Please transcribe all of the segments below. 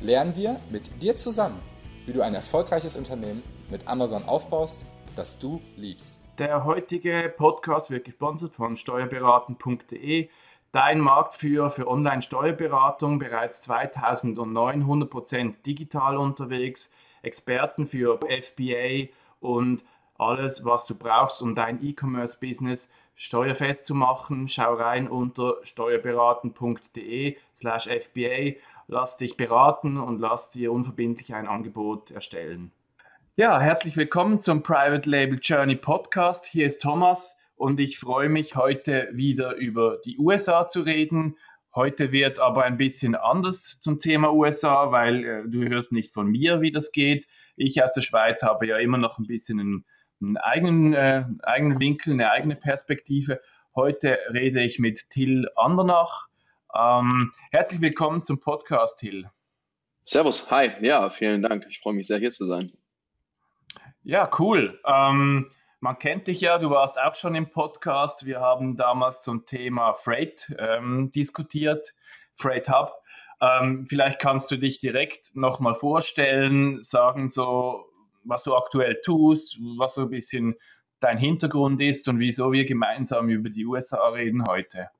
lernen wir mit dir zusammen, wie du ein erfolgreiches Unternehmen mit Amazon aufbaust, das du liebst. Der heutige Podcast wird gesponsert von steuerberaten.de, dein Marktführer für Online-Steuerberatung, bereits 2009 100% digital unterwegs, Experten für FBA und alles, was du brauchst, um dein E-Commerce-Business steuerfest zu machen. Schau rein unter steuerberaten.de slash FBA. Lass dich beraten und lass dir unverbindlich ein Angebot erstellen. Ja, herzlich willkommen zum Private Label Journey Podcast. Hier ist Thomas und ich freue mich heute wieder über die USA zu reden. Heute wird aber ein bisschen anders zum Thema USA, weil äh, du hörst nicht von mir, wie das geht. Ich aus der Schweiz habe ja immer noch ein bisschen einen, einen eigenen, äh, eigenen Winkel, eine eigene Perspektive. Heute rede ich mit Till Andernach. Ähm, herzlich willkommen zum Podcast, Till. Servus, hi, ja, vielen Dank. Ich freue mich sehr, hier zu sein. Ja, cool. Ähm, man kennt dich ja, du warst auch schon im Podcast. Wir haben damals zum Thema Freight ähm, diskutiert, Freight Hub. Ähm, vielleicht kannst du dich direkt nochmal vorstellen, sagen so, was du aktuell tust, was so ein bisschen dein Hintergrund ist und wieso wir gemeinsam über die USA reden heute.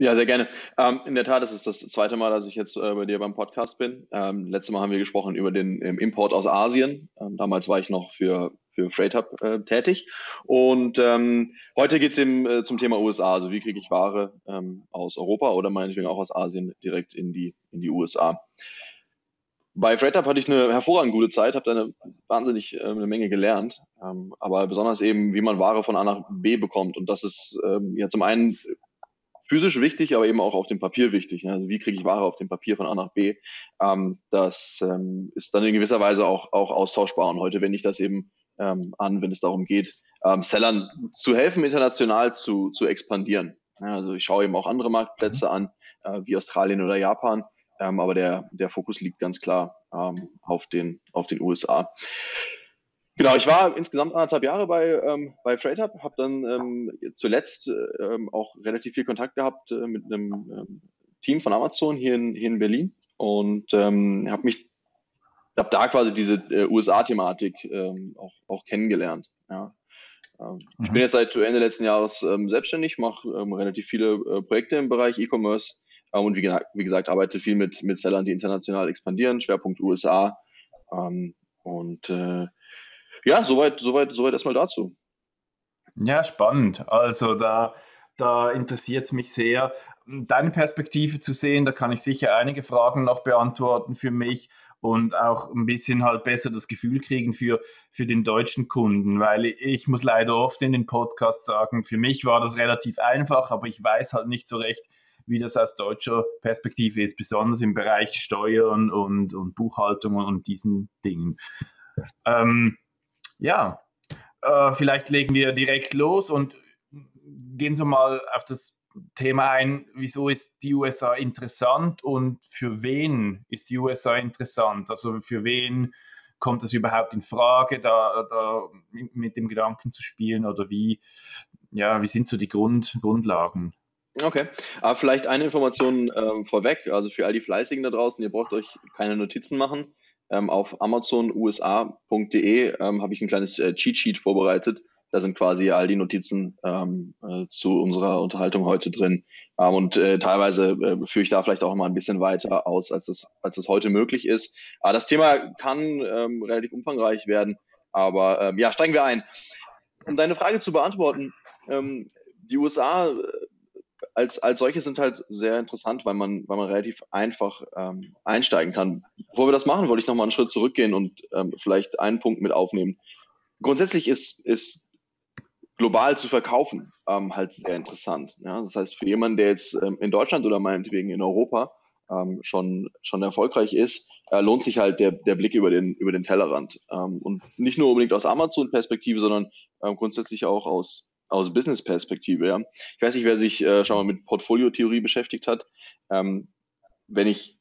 Ja, sehr gerne. Ähm, in der Tat, es ist das zweite Mal, dass ich jetzt äh, bei dir beim Podcast bin. Ähm, letztes Mal haben wir gesprochen über den ähm, Import aus Asien. Ähm, damals war ich noch für, für Freight Hub äh, tätig. Und ähm, heute geht es eben äh, zum Thema USA. Also wie kriege ich Ware ähm, aus Europa oder meinetwegen auch aus Asien direkt in die, in die USA. Bei Freight Hub hatte ich eine hervorragend gute Zeit, habe da eine wahnsinnig äh, eine Menge gelernt, ähm, aber besonders eben, wie man Ware von A nach B bekommt. Und das ist ähm, ja zum einen physisch wichtig, aber eben auch auf dem Papier wichtig. Also wie kriege ich Ware auf dem Papier von A nach B? Ähm, das ähm, ist dann in gewisser Weise auch, auch austauschbar. Und heute wende ich das eben ähm, an, wenn es darum geht, ähm, Sellern zu helfen, international zu, zu expandieren. Ja, also ich schaue eben auch andere Marktplätze an, äh, wie Australien oder Japan. Ähm, aber der, der Fokus liegt ganz klar ähm, auf, den, auf den USA. Genau, ich war insgesamt anderthalb Jahre bei, ähm, bei Freight Hub, habe dann ähm, zuletzt ähm, auch relativ viel Kontakt gehabt äh, mit einem ähm, Team von Amazon hier in, hier in Berlin und ähm, habe mich habe da quasi diese äh, USA-Thematik ähm, auch, auch kennengelernt. Ja. Ähm, Ich Mhm. bin jetzt seit Ende letzten Jahres selbstständig, mache relativ viele äh, Projekte im Bereich E-Commerce und wie, wie gesagt arbeite viel mit, mit Sellern, die international expandieren, Schwerpunkt USA. Und äh, ja, soweit, soweit, soweit erstmal dazu. Ja, spannend. Also da, da interessiert es mich sehr, deine Perspektive zu sehen. Da kann ich sicher einige Fragen noch beantworten für mich und auch ein bisschen halt besser das Gefühl kriegen für, für den deutschen Kunden, weil ich muss leider oft in den Podcasts sagen, für mich war das relativ einfach, aber ich weiß halt nicht so recht, wie das aus deutscher Perspektive ist, besonders im Bereich Steuern und, und Buchhaltung und diesen Dingen. Ähm, ja, äh, vielleicht legen wir direkt los und gehen so mal auf das Thema ein, wieso ist die USA interessant und für wen ist die USA interessant? Also für wen kommt es überhaupt in Frage, da, da mit dem Gedanken zu spielen oder wie, ja, wie sind so die Grund, Grundlagen? Okay, aber vielleicht eine Information ähm, vorweg, also für all die Fleißigen da draußen, ihr braucht euch keine Notizen machen. Ähm, auf amazonusa.de ähm, habe ich ein kleines äh, Cheat Sheet vorbereitet. Da sind quasi all die Notizen ähm, äh, zu unserer Unterhaltung heute drin. Ähm, und äh, teilweise äh, führe ich da vielleicht auch mal ein bisschen weiter aus, als es, als es heute möglich ist. Aber das Thema kann ähm, relativ umfangreich werden. Aber ähm, ja, steigen wir ein. Um deine Frage zu beantworten, ähm, die USA äh, als, als solche sind halt sehr interessant, weil man, weil man relativ einfach ähm, einsteigen kann. Bevor wir das machen, wollte ich nochmal einen Schritt zurückgehen und ähm, vielleicht einen Punkt mit aufnehmen. Grundsätzlich ist, ist global zu verkaufen ähm, halt sehr interessant. Ja? Das heißt, für jemanden, der jetzt ähm, in Deutschland oder meinetwegen in Europa ähm, schon, schon erfolgreich ist, äh, lohnt sich halt der, der Blick über den, über den Tellerrand. Ähm, und nicht nur unbedingt aus Amazon-Perspektive, sondern grundsätzlich auch aus, aus Business-Perspektive. Ja. Ich weiß nicht, wer sich äh, schon mal mit Portfoliotheorie beschäftigt hat. Ähm, wenn ich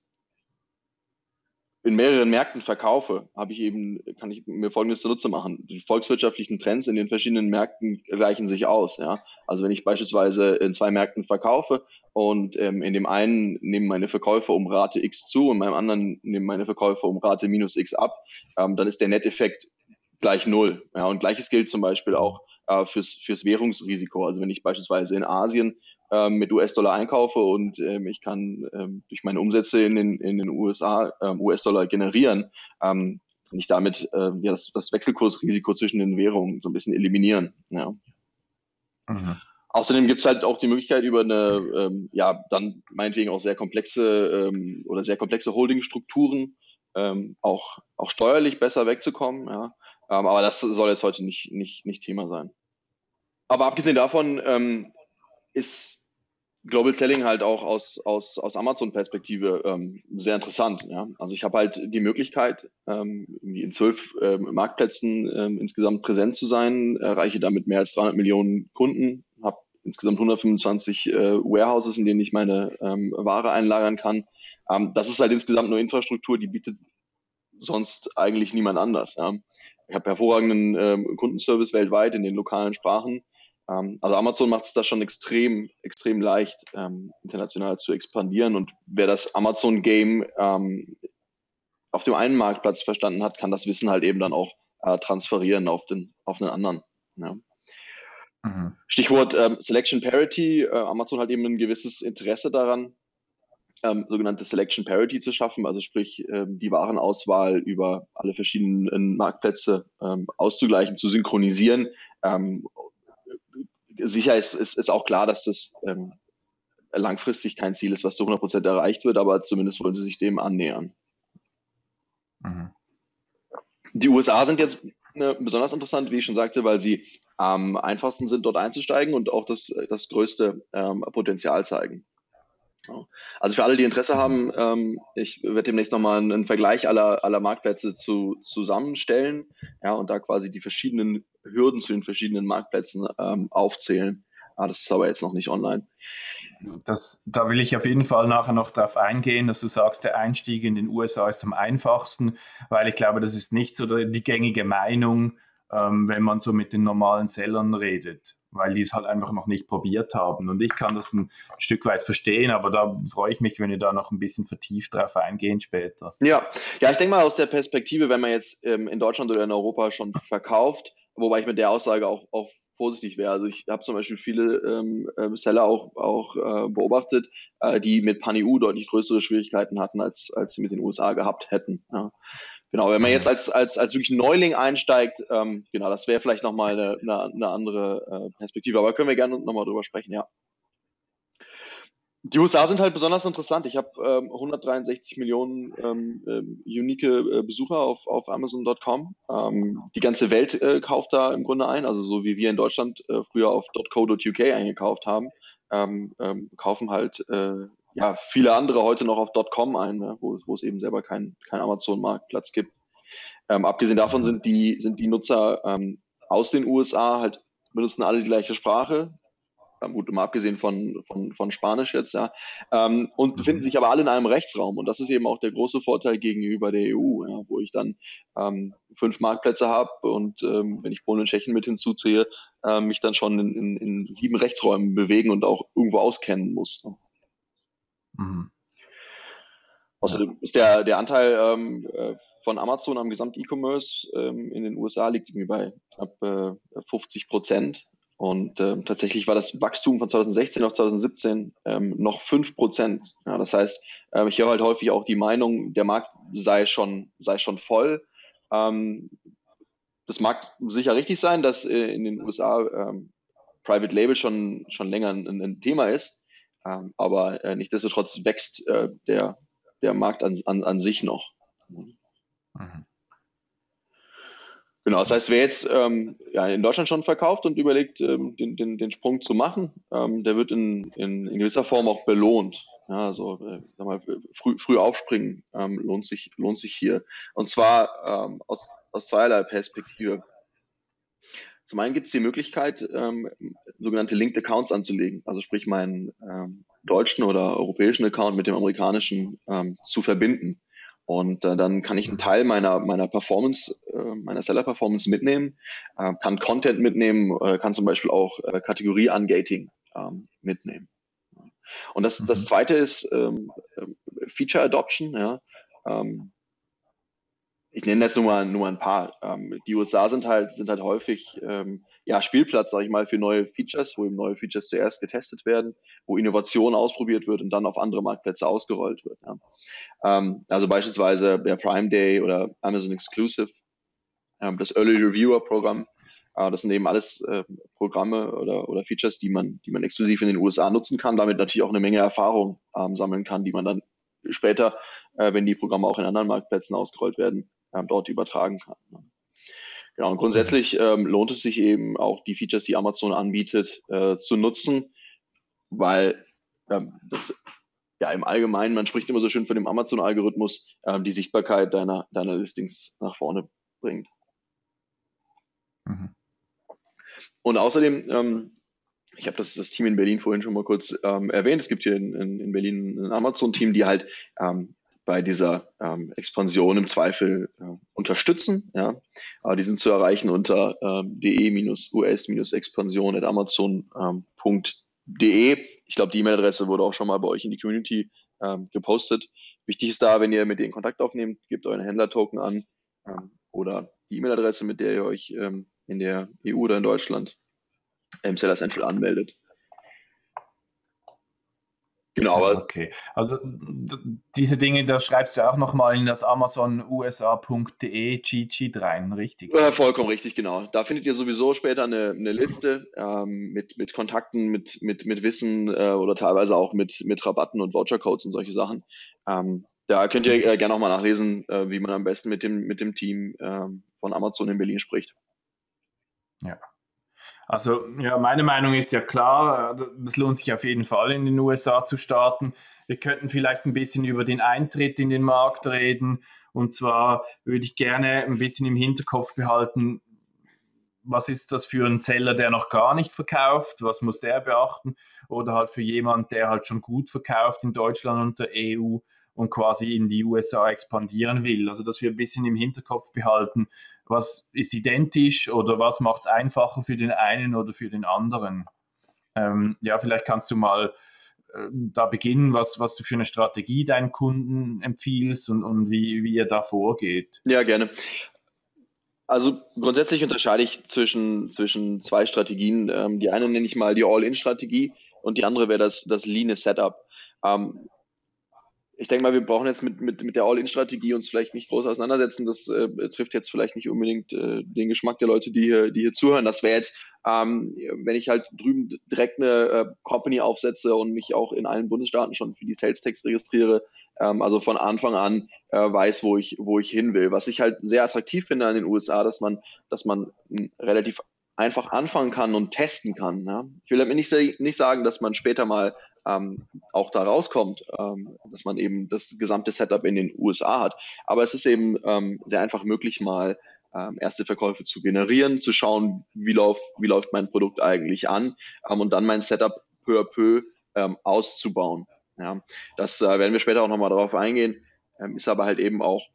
in mehreren Märkten verkaufe, habe ich eben, kann ich mir folgendes zunutze machen. Die volkswirtschaftlichen Trends in den verschiedenen Märkten gleichen sich aus. Ja? Also wenn ich beispielsweise in zwei Märkten verkaufe und ähm, in dem einen nehmen meine Verkäufe um Rate X zu und beim anderen nehmen meine Verkäufe um Rate minus X ab, ähm, dann ist der Netteffekt gleich null. Ja? Und gleiches gilt zum Beispiel auch äh, fürs, fürs Währungsrisiko. Also wenn ich beispielsweise in Asien ähm, mit US-Dollar einkaufe und ähm, ich kann ähm, durch meine Umsätze in den, in den USA ähm, US-Dollar generieren, ähm, kann ich damit äh, ja, das, das Wechselkursrisiko zwischen den Währungen so ein bisschen eliminieren. Ja. Mhm. Außerdem gibt es halt auch die Möglichkeit, über eine, ähm, ja, dann meinetwegen auch sehr komplexe ähm, oder sehr komplexe Holdingstrukturen ähm, auch, auch steuerlich besser wegzukommen. Ja. Ähm, aber das soll jetzt heute nicht, nicht, nicht Thema sein. Aber abgesehen davon ähm, ist Global Selling halt auch aus, aus, aus Amazon-Perspektive ähm, sehr interessant. Ja? Also ich habe halt die Möglichkeit, ähm, in zwölf ähm, Marktplätzen ähm, insgesamt präsent zu sein, erreiche damit mehr als 300 Millionen Kunden, habe insgesamt 125 äh, Warehouses, in denen ich meine ähm, Ware einlagern kann. Ähm, das ist halt insgesamt nur Infrastruktur, die bietet sonst eigentlich niemand anders. Ja? Ich habe hervorragenden ähm, Kundenservice weltweit in den lokalen Sprachen also Amazon macht es da schon extrem, extrem leicht, ähm, international zu expandieren. Und wer das Amazon-Game ähm, auf dem einen Marktplatz verstanden hat, kann das Wissen halt eben dann auch äh, transferieren auf den, auf einen anderen. Ja. Mhm. Stichwort ähm, Selection Parity. Äh, Amazon hat eben ein gewisses Interesse daran, ähm, sogenannte Selection Parity zu schaffen, also sprich ähm, die Warenauswahl über alle verschiedenen Marktplätze ähm, auszugleichen, zu synchronisieren ähm, sicher ist, ist, ist auch klar, dass das ähm, langfristig kein Ziel ist, was zu 100 Prozent erreicht wird, aber zumindest wollen sie sich dem annähern. Mhm. Die USA sind jetzt äh, besonders interessant, wie ich schon sagte, weil sie am einfachsten sind, dort einzusteigen und auch das, das größte ähm, Potenzial zeigen. Also für alle, die Interesse haben, ähm, ich werde demnächst nochmal einen, Vergleich aller, aller Marktplätze zu, zusammenstellen ja, und da quasi die verschiedenen Hürden zu den verschiedenen Marktplätzen ähm, aufzählen. Ah, das ist aber jetzt noch nicht online. Das, da will ich auf jeden Fall nachher noch darauf eingehen, dass du sagst, der Einstieg in den USA ist am einfachsten, weil ich glaube, das ist nicht so die gängige Meinung, ähm, wenn man so mit den normalen Sellern redet weil die es halt einfach noch nicht probiert haben. Und ich kann das ein Stück weit verstehen, aber da freue ich mich, wenn ihr da noch ein bisschen vertieft drauf eingehen später. Ja, ja, ich denke mal aus der Perspektive, wenn man jetzt ähm, in Deutschland oder in Europa schon verkauft, wobei ich mit der Aussage auch, auch vorsichtig wäre. Also ich habe zum Beispiel viele ähm, äh, Seller auch, auch äh, beobachtet, äh, die mit PanEU deutlich größere Schwierigkeiten hatten, als, als sie mit den USA gehabt hätten. Ja. Genau, wenn man jetzt als, als, als wirklich Neuling einsteigt, ähm, genau, das wäre vielleicht nochmal eine, eine, eine andere äh, Perspektive, aber können wir gerne nochmal drüber sprechen, ja. Die USA sind halt besonders interessant. Ich habe ähm, 163 Millionen ähm, ähm, unique äh, Besucher auf, auf Amazon.com. Ähm, die ganze Welt äh, kauft da im Grunde ein, also so wie wir in Deutschland äh, früher auf .co.uk eingekauft haben, ähm, ähm, kaufen halt äh, ja, viele andere heute noch auf .com ein, ne, wo, wo es eben selber keinen kein Amazon-Marktplatz gibt. Ähm, abgesehen davon sind die, sind die Nutzer ähm, aus den USA halt benutzen alle die gleiche Sprache. Ähm, gut, mal abgesehen von, von, von Spanisch jetzt, ja. Ähm, und befinden sich aber alle in einem Rechtsraum. Und das ist eben auch der große Vorteil gegenüber der EU, ja, wo ich dann ähm, fünf Marktplätze habe und ähm, wenn ich Polen und Tschechien mit hinzuziehe, äh, mich dann schon in, in, in sieben Rechtsräumen bewegen und auch irgendwo auskennen muss. Ne? Mhm. Außerdem ist der, der Anteil ähm, äh, von Amazon am Gesamt-E-Commerce ähm, in den USA liegt irgendwie bei knapp äh, 50 Prozent. Und ähm, tatsächlich war das Wachstum von 2016 auf 2017 ähm, noch 5 Prozent. Ja, das heißt, äh, ich höre halt häufig auch die Meinung, der Markt sei schon, sei schon voll. Ähm, das mag sicher richtig sein, dass äh, in den USA ähm, Private Label schon, schon länger ein, ein Thema ist. Ähm, aber äh, nichtsdestotrotz wächst äh, der, der Markt an, an, an sich noch. Mhm. Genau, das heißt, wer jetzt ähm, ja, in Deutschland schon verkauft und überlegt, ähm, den, den, den Sprung zu machen, ähm, der wird in, in, in, gewisser Form auch belohnt. Ja, also äh, sag mal, früh, früh aufspringen ähm, lohnt, sich, lohnt sich hier. Und zwar ähm, aus, aus zweierlei Perspektive. Zum einen gibt es die Möglichkeit, ähm, sogenannte Linked Accounts anzulegen, also sprich meinen ähm, deutschen oder europäischen Account mit dem amerikanischen ähm, zu verbinden. Und äh, dann kann ich einen Teil meiner, meiner Performance, äh, meiner Seller-Performance mitnehmen, äh, kann Content mitnehmen, äh, kann zum Beispiel auch äh, Kategorie-Ungating ähm, mitnehmen. Und das, das mhm. zweite ist ähm, ähm, Feature Adoption. Ja. Ähm, ich nenne jetzt nur mal, nur mal ein paar. Ähm, die USA sind halt, sind halt häufig ähm, ja, Spielplatz, sage ich mal, für neue Features, wo eben neue Features zuerst getestet werden, wo Innovation ausprobiert wird und dann auf andere Marktplätze ausgerollt wird. Ja. Ähm, also beispielsweise der Prime Day oder Amazon Exclusive, ähm, das Early Reviewer Programm. Äh, das sind eben alles äh, Programme oder, oder Features, die man, die man exklusiv in den USA nutzen kann, damit natürlich auch eine Menge Erfahrung ähm, sammeln kann, die man dann später, äh, wenn die Programme auch in anderen Marktplätzen ausgerollt werden, dort übertragen kann. Ne? Genau, und grundsätzlich ähm, lohnt es sich eben auch die Features, die Amazon anbietet, äh, zu nutzen, weil ähm, das ja im Allgemeinen, man spricht immer so schön von dem Amazon-Algorithmus, ähm, die Sichtbarkeit deiner, deiner Listings nach vorne bringt. Mhm. Und außerdem, ähm, ich habe das, das Team in Berlin vorhin schon mal kurz ähm, erwähnt, es gibt hier in, in, in Berlin ein Amazon-Team, die halt ähm, bei dieser ähm, Expansion im Zweifel äh, unterstützen. Ja. Aber die sind zu erreichen unter ähm, de-us-expansion.amazon.de. Ähm, ich glaube, die E-Mail-Adresse wurde auch schon mal bei euch in die Community ähm, gepostet. Wichtig ist da, wenn ihr mit denen Kontakt aufnehmt, gebt euren Händler-Token an ähm, oder die E-Mail-Adresse, mit der ihr euch ähm, in der EU oder in Deutschland im Seller Central anmeldet. Genau, aber okay. Also diese Dinge, das schreibst du auch nochmal in das amazonusa.de Cheat rein, richtig? Ja, vollkommen richtig, genau. Da findet ihr sowieso später eine, eine Liste ähm, mit, mit Kontakten, mit, mit, mit Wissen äh, oder teilweise auch mit, mit Rabatten und Vouchercodes und solche Sachen. Ähm, da könnt ihr äh, gerne nochmal nachlesen, äh, wie man am besten mit dem, mit dem Team ähm, von Amazon in Berlin spricht. Ja. Also ja, meine Meinung ist ja klar, es lohnt sich auf jeden Fall in den USA zu starten. Wir könnten vielleicht ein bisschen über den Eintritt in den Markt reden. Und zwar würde ich gerne ein bisschen im Hinterkopf behalten, was ist das für ein Seller, der noch gar nicht verkauft? Was muss der beachten? Oder halt für jemand, der halt schon gut verkauft in Deutschland und der EU und quasi in die USA expandieren will. Also, dass wir ein bisschen im Hinterkopf behalten, was ist identisch oder was macht es einfacher für den einen oder für den anderen. Ähm, ja, vielleicht kannst du mal äh, da beginnen, was, was du für eine Strategie deinen Kunden empfiehlst und, und wie, wie ihr da vorgeht. Ja, gerne. Also grundsätzlich unterscheide ich zwischen, zwischen zwei Strategien. Ähm, die eine nenne ich mal die All-In-Strategie und die andere wäre das, das Lean Setup. Ähm, ich denke mal, wir brauchen jetzt mit, mit, mit der All-In-Strategie uns vielleicht nicht groß auseinandersetzen. Das äh, trifft jetzt vielleicht nicht unbedingt äh, den Geschmack der Leute, die hier, die hier zuhören. Das wäre jetzt, ähm, wenn ich halt drüben direkt eine äh, Company aufsetze und mich auch in allen Bundesstaaten schon für die Sales-Tax registriere, ähm, also von Anfang an äh, weiß, wo ich, wo ich hin will. Was ich halt sehr attraktiv finde an den USA, dass man, dass man relativ einfach anfangen kann und testen kann. Ja? Ich will damit nicht, nicht sagen, dass man später mal ähm, auch da rauskommt, ähm, dass man eben das gesamte Setup in den USA hat. Aber es ist eben ähm, sehr einfach möglich, mal ähm, erste Verkäufe zu generieren, zu schauen, wie, lauf, wie läuft mein Produkt eigentlich an ähm, und dann mein Setup peu à peu ähm, auszubauen. Ja, das äh, werden wir später auch nochmal darauf eingehen, ist aber halt eben auch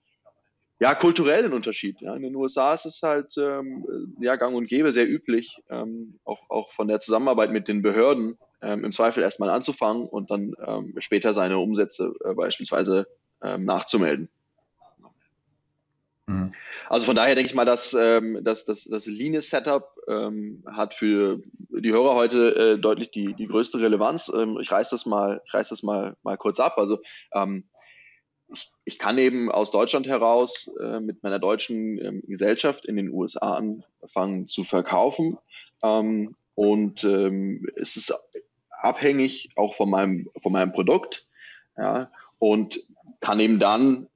ja, kulturell ein Unterschied. Ja. In den USA ist es halt ähm, ja, gang und gäbe, sehr üblich, ähm, auch, auch von der Zusammenarbeit mit den Behörden, ähm, im Zweifel erstmal anzufangen und dann ähm, später seine Umsätze äh, beispielsweise ähm, nachzumelden. Mhm. Also von daher denke ich mal, dass, ähm, dass, dass das Lean-Setup ähm, hat für die Hörer heute äh, deutlich die, die größte Relevanz. Ähm, ich reiße das mal, ich reiß das mal, mal kurz ab. Also ich, ich kann eben aus Deutschland heraus äh, mit meiner deutschen ähm, Gesellschaft in den USA anfangen zu verkaufen. Ähm, und ähm, es ist abhängig auch von meinem, von meinem Produkt. Ja, und kann eben dann,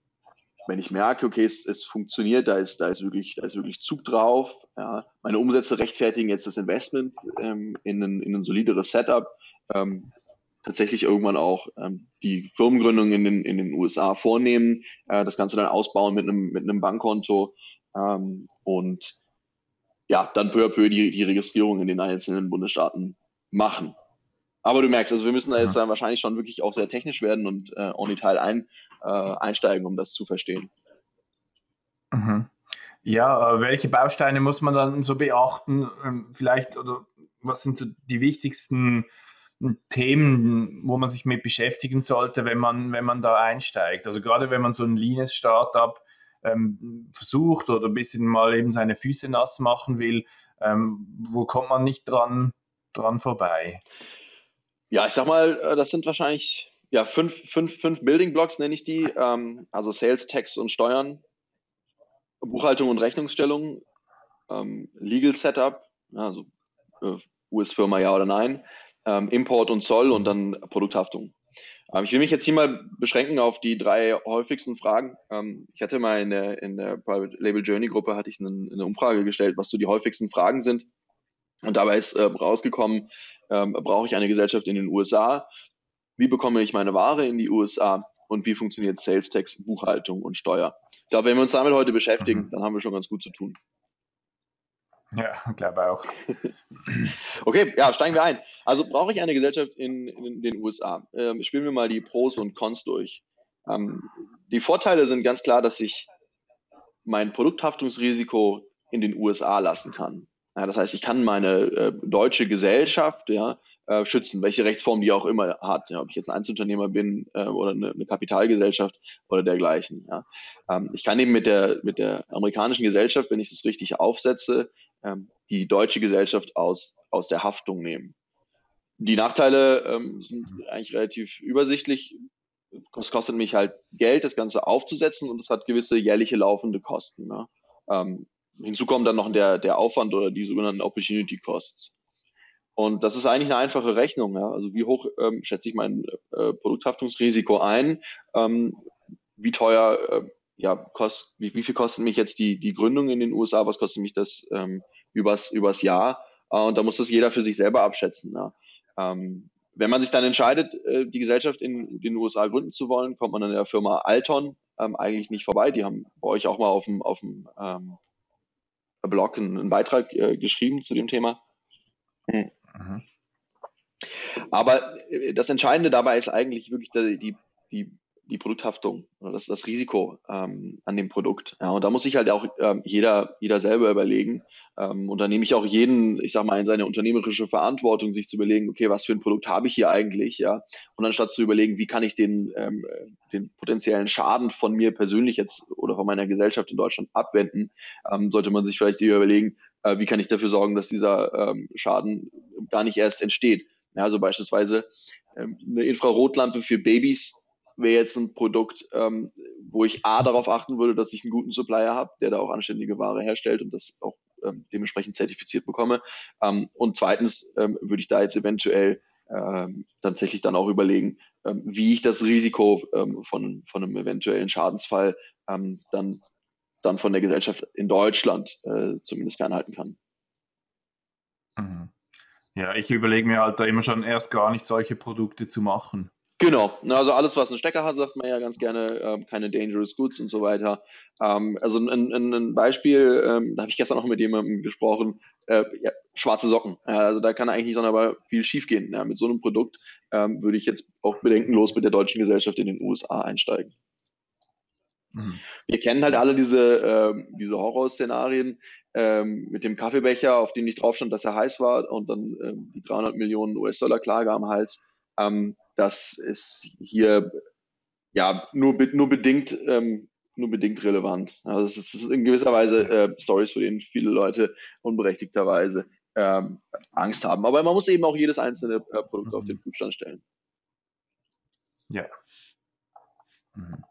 wenn ich merke, okay, es, es funktioniert, da ist, da ist wirklich, da ist wirklich Zug drauf, ja, meine Umsätze rechtfertigen jetzt das Investment ähm, in, ein, in ein solideres Setup, ähm, tatsächlich irgendwann auch ähm, die Firmengründung in den, in den USA vornehmen, äh, das Ganze dann ausbauen mit einem, mit einem Bankkonto ähm, und ja, dann peu à peu die, die Registrierung in den einzelnen Bundesstaaten machen. Aber du merkst, also wir müssen da jetzt dann wahrscheinlich schon wirklich auch sehr technisch werden und äh, en Detail ein, äh, einsteigen, um das zu verstehen. Mhm. Ja, äh, welche Bausteine muss man dann so beachten? Ähm, vielleicht, oder was sind so die wichtigsten hm, Themen, wo man sich mit beschäftigen sollte, wenn man, wenn man da einsteigt? Also gerade wenn man so ein leanes Startup ähm, versucht oder ein bisschen mal eben seine Füße nass machen will, ähm, wo kommt man nicht dran, dran vorbei? Ja, ich sag mal, äh, das sind wahrscheinlich ja, fünf, fünf, fünf Building Blocks nenne ich die, ähm, also Sales, Tax und Steuern, Buchhaltung und Rechnungsstellung, ähm, Legal Setup, also äh, US-Firma ja oder nein, ähm, Import und Zoll und dann Produkthaftung. Ähm, ich will mich jetzt hier mal beschränken auf die drei häufigsten Fragen. Ähm, ich hatte mal in der, in der Private Label Journey Gruppe hatte ich eine, eine, Umfrage gestellt, was so die häufigsten Fragen sind. Und dabei ist äh, rausgekommen, ähm, brauche ich eine Gesellschaft in den USA? Wie bekomme ich meine Ware in die USA? Und wie funktioniert Sales Tax, Buchhaltung und Steuer? Ich glaube, wenn wir uns damit heute beschäftigen, mhm. dann haben wir schon ganz gut zu tun. Ja, glaube auch. okay, ja, steigen wir ein. Also brauche ich eine Gesellschaft in, in den USA? Ähm, spielen wir mal die Pros und Cons durch. Ähm, die Vorteile sind ganz klar, dass ich mein Produkthaftungsrisiko in den USA lassen kann. Ja, das heißt, ich kann meine äh, deutsche Gesellschaft ja, äh, schützen, welche Rechtsform die auch immer hat. Ja, ob ich jetzt ein Einzelunternehmer bin äh, oder eine, eine, Kapitalgesellschaft oder dergleichen. Ja. Ähm, ich kann eben mit der, mit der amerikanischen Gesellschaft, wenn ich das richtig aufsetze, ähm, die deutsche Gesellschaft aus, aus der Haftung nehmen. Die Nachteile ähm, sind eigentlich relativ übersichtlich. Es kostet mich halt Geld, das Ganze aufzusetzen und es hat gewisse jährliche laufende Kosten. Ne? Hinzu kommt dann noch der, der Aufwand oder die sogenannten Opportunity Costs. Und das ist eigentlich eine einfache Rechnung. Ja? Also wie hoch ähm, schätze ich mein äh, Produkthaftungsrisiko ein? Ähm, wie teuer, äh, ja, kost, wie, wie viel kostet mich jetzt die, die Gründung in den USA? Was kostet mich das ähm, übers, übers Jahr? Äh, und da muss das jeder für sich selber abschätzen. Ja? Ähm, wenn man sich dann entscheidet, äh, die Gesellschaft in den USA gründen zu wollen, kommt man an der Firma Alton ähm, eigentlich nicht vorbei. Die haben bei euch auch mal auf dem, auf dem ähm, Blog einen, einen Beitrag äh, geschrieben zu dem Thema. Hm. Mhm. Aber äh, das Entscheidende dabei ist eigentlich wirklich die, die, die Produkthaftung oder das, das Risiko ähm, an dem Produkt. Ja, und da muss sich halt auch ähm, jeder, jeder selber überlegen. Ähm, und da nehme ich auch jeden, ich sag mal, in seine unternehmerische Verantwortung, sich zu überlegen, okay, was für ein Produkt habe ich hier eigentlich, ja. Und anstatt zu überlegen, wie kann ich den, ähm, den potenziellen Schaden von mir persönlich jetzt oder von meiner Gesellschaft in Deutschland abwenden, ähm, sollte man sich vielleicht eher überlegen, äh, wie kann ich dafür sorgen, dass dieser ähm, Schaden gar nicht erst entsteht. Ja, also beispielsweise ähm, eine Infrarotlampe für Babys wäre jetzt ein Produkt, ähm, wo ich A darauf achten würde, dass ich einen guten Supplier habe, der da auch anständige Ware herstellt und das auch ähm, dementsprechend zertifiziert bekomme. Ähm, und zweitens ähm, würde ich da jetzt eventuell ähm, tatsächlich dann auch überlegen, ähm, wie ich das Risiko von, von einem eventuellen Schadensfall dann dann von der Gesellschaft in Deutschland äh, zumindest fernhalten kann. Mhm. Ja, ich überlege mir halt da immer schon erst gar nicht solche Produkte zu machen. Genau, also alles, was einen Stecker hat, sagt man ja ganz gerne, äh, keine Dangerous Goods und so weiter. Ähm, also ein, ein, ein Beispiel, ähm, da habe ich gestern noch mit jemandem gesprochen, äh, ja, schwarze Socken. Also da kann eigentlich nicht sonderbar viel schiefgehen. Ja, mit so einem Produkt ähm, würde ich jetzt auch bedenkenlos mit der deutschen Gesellschaft in den USA einsteigen. Mhm. Wir kennen halt alle diese, äh, diese Horrorszenarien ähm, mit dem Kaffeebecher, auf dem nicht drauf stand, dass er heiß war und dann ähm, die 300 Millionen US-Dollar Klage am Hals. Ähm, das ist hier ja nur, nur bedingt ähm, nur bedingt relevant. Also es ist, in gewisser Weise äh, Stories, für denen viele Leute unberechtigterweise ähm, Angst haben. Aber man muss eben auch jedes einzelne äh, Produkt mhm. auf den Prüfstand stellen. Ja. Mhm.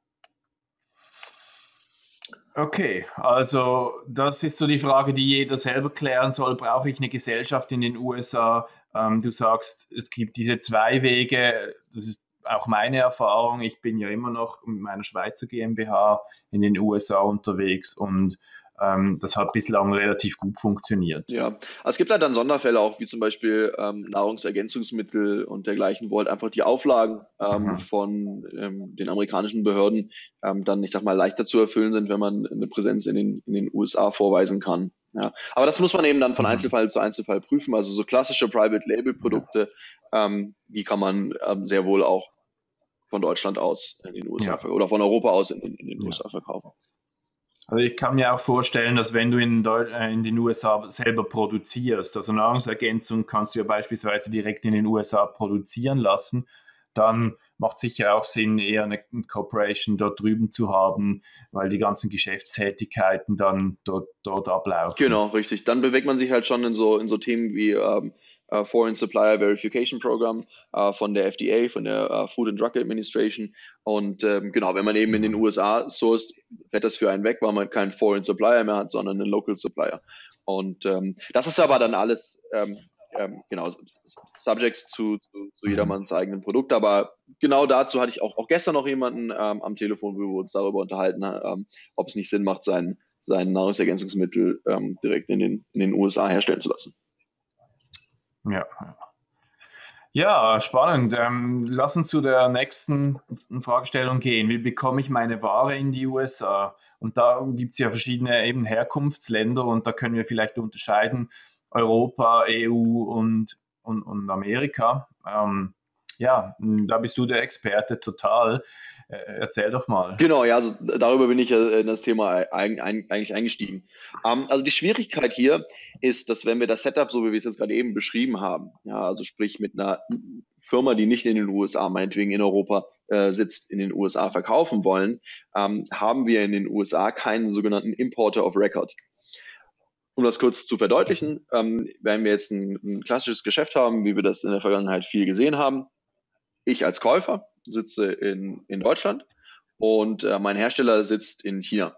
Okay, also das ist so die Frage, die jeder selber klären soll. Brauche ich eine Gesellschaft in den USA? Ähm, du sagst, es gibt diese zwei Wege. Das ist auch meine Erfahrung. Ich bin ja immer noch mit meiner Schweizer GmbH in den USA unterwegs und ähm, das hat bislang relativ gut funktioniert. Ja, also es gibt halt dann Sonderfälle auch, wie zum Beispiel ähm, Nahrungsergänzungsmittel und dergleichen, wo halt einfach die Auflagen ähm, mhm. von ähm, den amerikanischen Behörden ähm, dann, ich sag mal, leichter zu erfüllen sind, wenn man eine Präsenz in den, in den USA vorweisen kann. Ja, aber das muss man eben dann von mhm. Einzelfall zu Einzelfall prüfen. Also so klassische Private Label Produkte, ähm, die kann man sehr wohl auch von Deutschland aus in den USA ja. oder von Europa aus in, in den. USA verkaufen. Also ich kann mir auch vorstellen, dass wenn du in, Deu äh, in den USA selber produzierst, also Nahrungsergänzung kannst du ja beispielsweise direkt in den USA produzieren lassen, dann macht sicher auch Sinn, eher eine Corporation dort drüben zu haben, weil die ganzen Geschäftstätigkeiten dann dort, dort ablaufen. Genau, richtig. Dann bewegt man sich halt schon in so, in so Themen wie ähm, uh, Foreign Supplier Verification Program uh, von der FDA, von der uh, Food and Drug Administration. Und ähm, genau, wenn man eben in den USA sourced, fällt das für einen weg, weil man keinen Foreign Supplier mehr hat, sondern einen Local Supplier. Und ähm, das ist aber dann alles ähm, ähm, genau, subject zu, zu, zu, jedermanns eigenen Produkt. Aber genau dazu hatte ich auch, auch gestern noch jemanden ähm, am Telefon, wo wir uns darüber unterhalten, ähm, ob es nicht Sinn macht, sein, sein Nahrungsergänzungsmittel ähm, direkt in den, in den USA herstellen zu lassen. Ja. Ja, spannend. Ähm, lass uns zu der nächsten Fragestellung gehen. Wie bekomme ich meine Ware in die USA? Und da gibt es ja verschiedene eben Herkunftsländer und da können wir vielleicht unterscheiden Europa, EU und, und, und Amerika. Ähm, ja, da bist du der Experte total. Äh, erzähl doch mal. Genau, ja, also darüber bin ich ja in das Thema eigentlich eingestiegen. Ähm, also die Schwierigkeit hier ist, dass wenn wir das Setup, so wie wir es jetzt gerade eben beschrieben haben, ja, also sprich mit einer Firma, die nicht in den USA, meinetwegen in Europa äh, sitzt, in den USA verkaufen wollen, ähm, haben wir in den USA keinen sogenannten Importer of Record. Um das kurz zu verdeutlichen, ähm, wenn wir jetzt ein klassisches Geschäft haben, wie wir das in der Vergangenheit viel gesehen haben, ich als Käufer sitze in, in Deutschland und äh, mein Hersteller sitzt in China.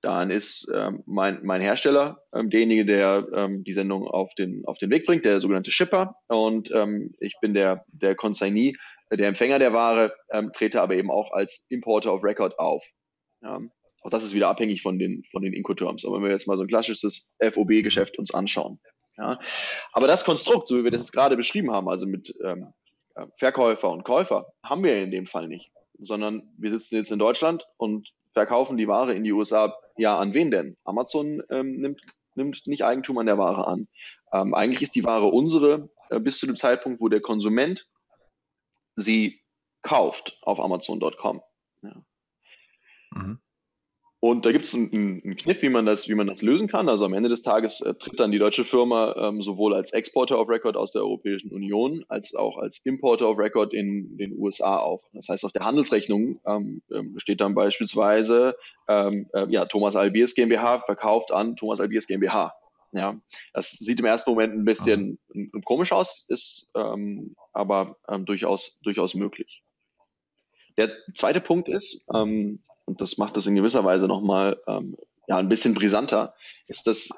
Dann ist ähm, mein, mein Hersteller ähm, derjenige, der ähm, die Sendung auf den, auf den Weg bringt, der sogenannte Shipper. Und ähm, ich bin der, der Consignee, der Empfänger der Ware, ähm, trete aber eben auch als Importer of Record auf. Ja, auch das ist wieder abhängig von den, von den Incoterms. Aber wenn wir jetzt mal so ein klassisches FOB-Geschäft uns anschauen. Ja. Aber das Konstrukt, so wie wir das gerade beschrieben haben, also mit ähm, äh, Verkäufer und Käufer haben wir in dem Fall nicht, sondern wir sitzen jetzt in Deutschland und verkaufen die Ware in die USA. Ja, an wen denn? Amazon ähm, nimmt, nimmt nicht Eigentum an der Ware an. Ähm, eigentlich ist die Ware unsere äh, bis zu dem Zeitpunkt, wo der Konsument sie kauft auf Amazon.com. Ja. Mhm. Und da gibt es einen, einen, Kniff, wie man, das, wie man das lösen kann. Also am Ende des Tages äh, tritt dann die deutsche Firma ähm, sowohl als Exporter of Record aus der Europäischen Union als auch als Importer of Record in den USA auf. Das heißt, auf der Handelsrechnung ähm, ähm, steht dann beispielsweise ähm, äh, ja, Thomas Albiers GmbH verkauft an Thomas Albiers GmbH. Ja, das sieht im ersten Moment ein bisschen mhm. komisch aus, ist ähm, aber ähm, durchaus, durchaus möglich. Der zweite Punkt ist, ähm, und das macht das in gewisser Weise nochmal ähm, ja, ein bisschen brisanter, ist, dass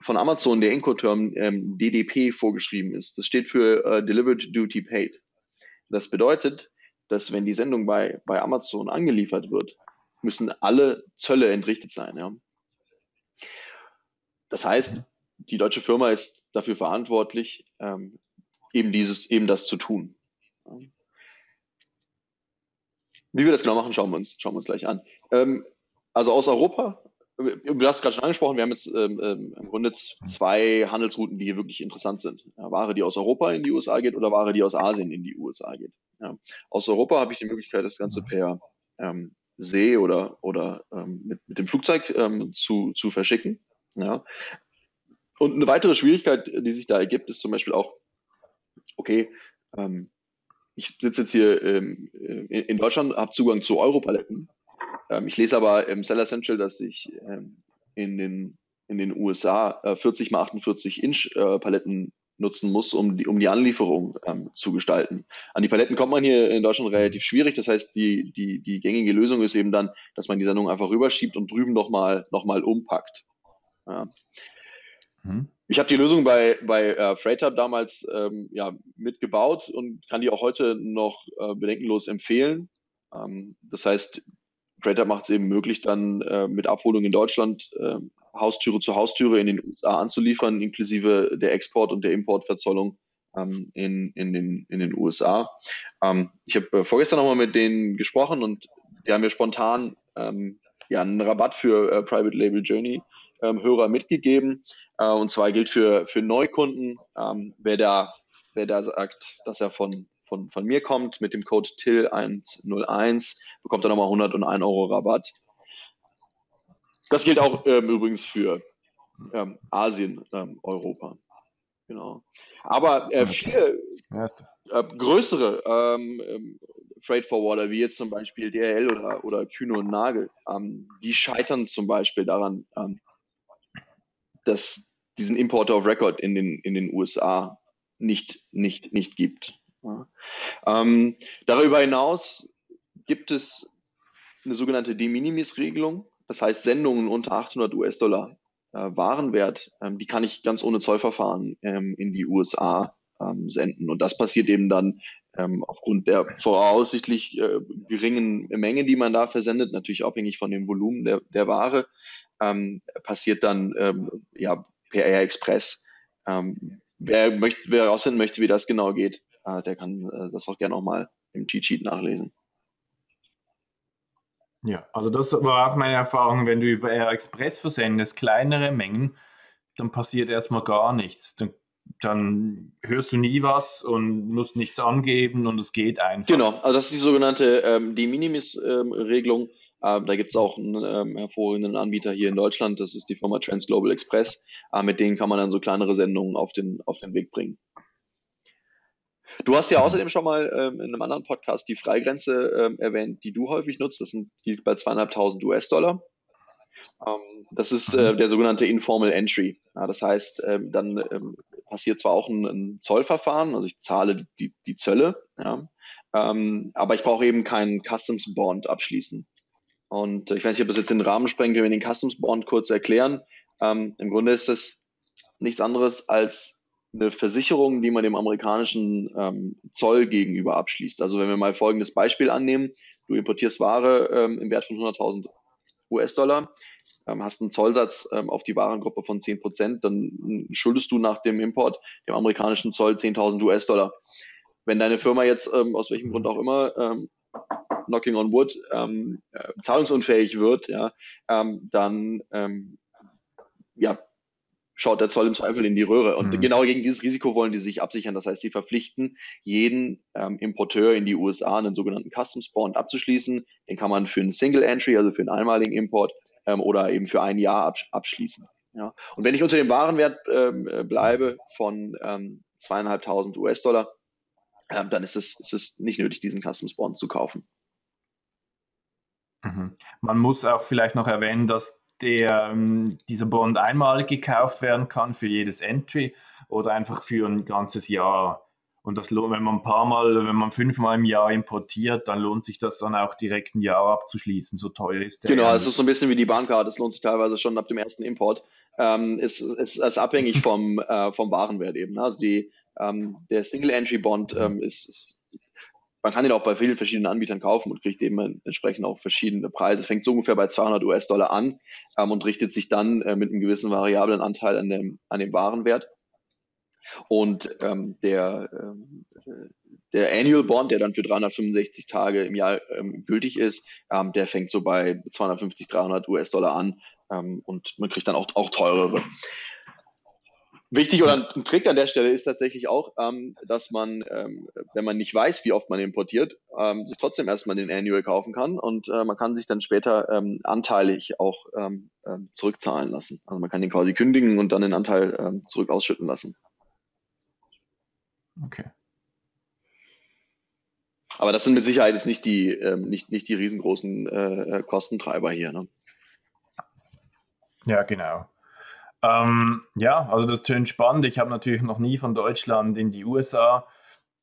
von Amazon der Incoterm ähm, DDP vorgeschrieben ist. Das steht für äh, Delivered Duty Paid. Das bedeutet, dass wenn die Sendung bei, bei Amazon angeliefert wird, müssen alle Zölle entrichtet sein. Ja? Das heißt, die deutsche Firma ist dafür verantwortlich, ähm, eben dieses, eben das zu tun. Wie wir das genau machen, schauen wir uns, schauen wir uns gleich an. Ähm, also aus Europa, du hast es gerade schon angesprochen, wir haben jetzt ähm, ähm, im Grunde zwei Handelsrouten, die hier wirklich interessant sind. Ja, Ware, die aus Europa in die USA geht oder Ware, die aus Asien in die USA geht. Ja. Aus Europa habe ich die Möglichkeit, das Ganze per ähm, See oder, oder ähm, mit, mit dem Flugzeug ähm, zu, zu verschicken. Ja. Und eine weitere Schwierigkeit, die sich da ergibt, ist zum Beispiel auch, okay, ähm, ich sitze jetzt hier ähm, in Deutschland, habe Zugang zu Europaletten. Ähm, ich lese aber im Seller Central, dass ich ähm, in, den, in den USA äh, 40 mal 48 Inch äh, Paletten nutzen muss, um die, um die Anlieferung ähm, zu gestalten. An die Paletten kommt man hier in Deutschland relativ schwierig. Das heißt, die, die, die gängige Lösung ist eben dann, dass man die Sendung einfach rüberschiebt und drüben nochmal noch mal umpackt. Ja. Mhm. Ich habe die Lösung bei, bei äh, FreightHub damals ähm, ja, mitgebaut und kann die auch heute noch äh, bedenkenlos empfehlen. Ähm, das heißt, FreightHub macht es eben möglich, dann äh, mit Abholung in Deutschland äh, Haustüre zu Haustüre in den USA anzuliefern, inklusive der Export- und der Importverzollung ähm, in, in, den, in den USA. Ähm, ich habe äh, vorgestern nochmal mit denen gesprochen und die haben mir spontan ähm, ja, einen Rabatt für äh, Private Label Journey ähm, Hörer mitgegeben. Äh, und zwar gilt für, für Neukunden, ähm, wer, da, wer da sagt, dass er von, von, von mir kommt, mit dem Code TIL101 bekommt er nochmal 101 Euro Rabatt. Das gilt auch ähm, übrigens für ähm, Asien, ähm, Europa. Genau. Aber äh, viele äh, größere ähm, Freight Forwarder, wie jetzt zum Beispiel DHL oder, oder Kühne und Nagel, ähm, die scheitern zum Beispiel daran, ähm, dass diesen Importer of Record in den, in den USA nicht, nicht, nicht gibt. Ja. Ähm, darüber hinaus gibt es eine sogenannte De Minimis-Regelung. Das heißt, Sendungen unter 800 US-Dollar äh, Warenwert, ähm, die kann ich ganz ohne Zollverfahren ähm, in die USA ähm, senden. Und das passiert eben dann ähm, aufgrund der voraussichtlich äh, geringen Menge, die man da versendet, natürlich abhängig von dem Volumen der, der Ware, ähm, passiert dann ähm, ja, per Air Express. Ähm, wer, möchte, wer herausfinden möchte, wie das genau geht, äh, der kann äh, das auch gerne nochmal im Cheat Sheet nachlesen. Ja, also das war auch meine Erfahrung, wenn du über Air Express versendest, kleinere Mengen, dann passiert erstmal gar nichts. Dann, dann hörst du nie was und musst nichts angeben und es geht einfach. Genau, also das ist die sogenannte ähm, De Minimis-Regelung. Ähm, ähm, da gibt es auch einen ähm, hervorragenden Anbieter hier in Deutschland, das ist die Firma Trans Global Express. Äh, mit denen kann man dann so kleinere Sendungen auf den, auf den Weg bringen. Du hast ja außerdem schon mal ähm, in einem anderen Podcast die Freigrenze ähm, erwähnt, die du häufig nutzt. Das sind, liegt bei zweieinhalbtausend US-Dollar. Ähm, das ist äh, der sogenannte Informal Entry. Ja, das heißt, ähm, dann passiert zwar auch ein, ein, Zollverfahren, also ich zahle die, die Zölle, ja, aber ich brauche eben keinen Customs Bond abschließen. Und ich weiß nicht, ob das jetzt den Rahmen sprengt, wenn wir den Customs Bond kurz erklären. Ähm, Im Grunde ist das nichts anderes als eine Versicherung, die man dem amerikanischen ähm, Zoll gegenüber abschließt. Also wenn wir mal folgendes Beispiel annehmen, du importierst Ware ähm, im Wert von 100.000 US-Dollar, ähm, hast einen Zollsatz ähm, auf die Warengruppe von 10 Prozent, dann schuldest du nach dem Import dem amerikanischen Zoll 10.000 US-Dollar. Wenn deine Firma jetzt ähm, aus welchem Grund auch immer knocking on wood, ähm, äh, zahlungsunfähig wird, ja, ähm, dann ähm, ja, schaut der Zoll im Zweifel in die Röhre. Und mhm. genau gegen dieses Risiko wollen die sich absichern. Das heißt, sie verpflichten jeden ähm, Importeur in die USA einen sogenannten Customs Bond abzuschließen. Den kann man für einen Single Entry, also für einen einmaligen Import ähm, oder eben für ein Jahr absch abschließen. Ja. Und wenn ich unter dem Warenwert ähm, äh, bleibe von ähm, zweieinhalbtausend US-Dollar, ähm, dann ist es, ist es nicht nötig, diesen Customs Bond zu kaufen. Mhm. Man muss auch vielleicht noch erwähnen, dass der, ähm, dieser Bond einmalig gekauft werden kann für jedes Entry oder einfach für ein ganzes Jahr. Und das lohnt, wenn man ein paar Mal, wenn man fünfmal im Jahr importiert, dann lohnt sich das dann auch direkt ein Jahr abzuschließen. So teuer ist der. Genau, es ist so ein bisschen wie die Bahnkarte. Es lohnt sich teilweise schon ab dem ersten Import. Ähm, ist, ist, ist abhängig vom, äh, vom Warenwert eben. Ne? Also die, ähm, der Single-Entry-Bond ähm, ist, ist man kann ihn auch bei vielen verschiedenen Anbietern kaufen und kriegt eben entsprechend auch verschiedene Preise. Fängt so ungefähr bei 200 US-Dollar an ähm, und richtet sich dann äh, mit einem gewissen variablen Anteil an dem, an dem Warenwert. Und ähm, der, ähm, der Annual Bond, der dann für 365 Tage im Jahr ähm, gültig ist, ähm, der fängt so bei 250, 300 US-Dollar an ähm, und man kriegt dann auch, auch teurere. Wichtig oder ein Trick an der Stelle ist tatsächlich auch, ähm, dass man, ähm, wenn man nicht weiß, wie oft man importiert, ähm, sich trotzdem erstmal den Annual kaufen kann und äh, man kann sich dann später ähm, anteilig auch ähm, äh, zurückzahlen lassen. Also man kann den quasi kündigen und dann den Anteil ähm, zurück ausschütten lassen. Okay. Aber das sind mit Sicherheit jetzt nicht die, ähm, nicht, nicht die riesengroßen äh, äh Kostentreiber hier. Ne? Ja, genau. Ähm, ja, also das tönt spannend. Ich habe natürlich noch nie von Deutschland in die USA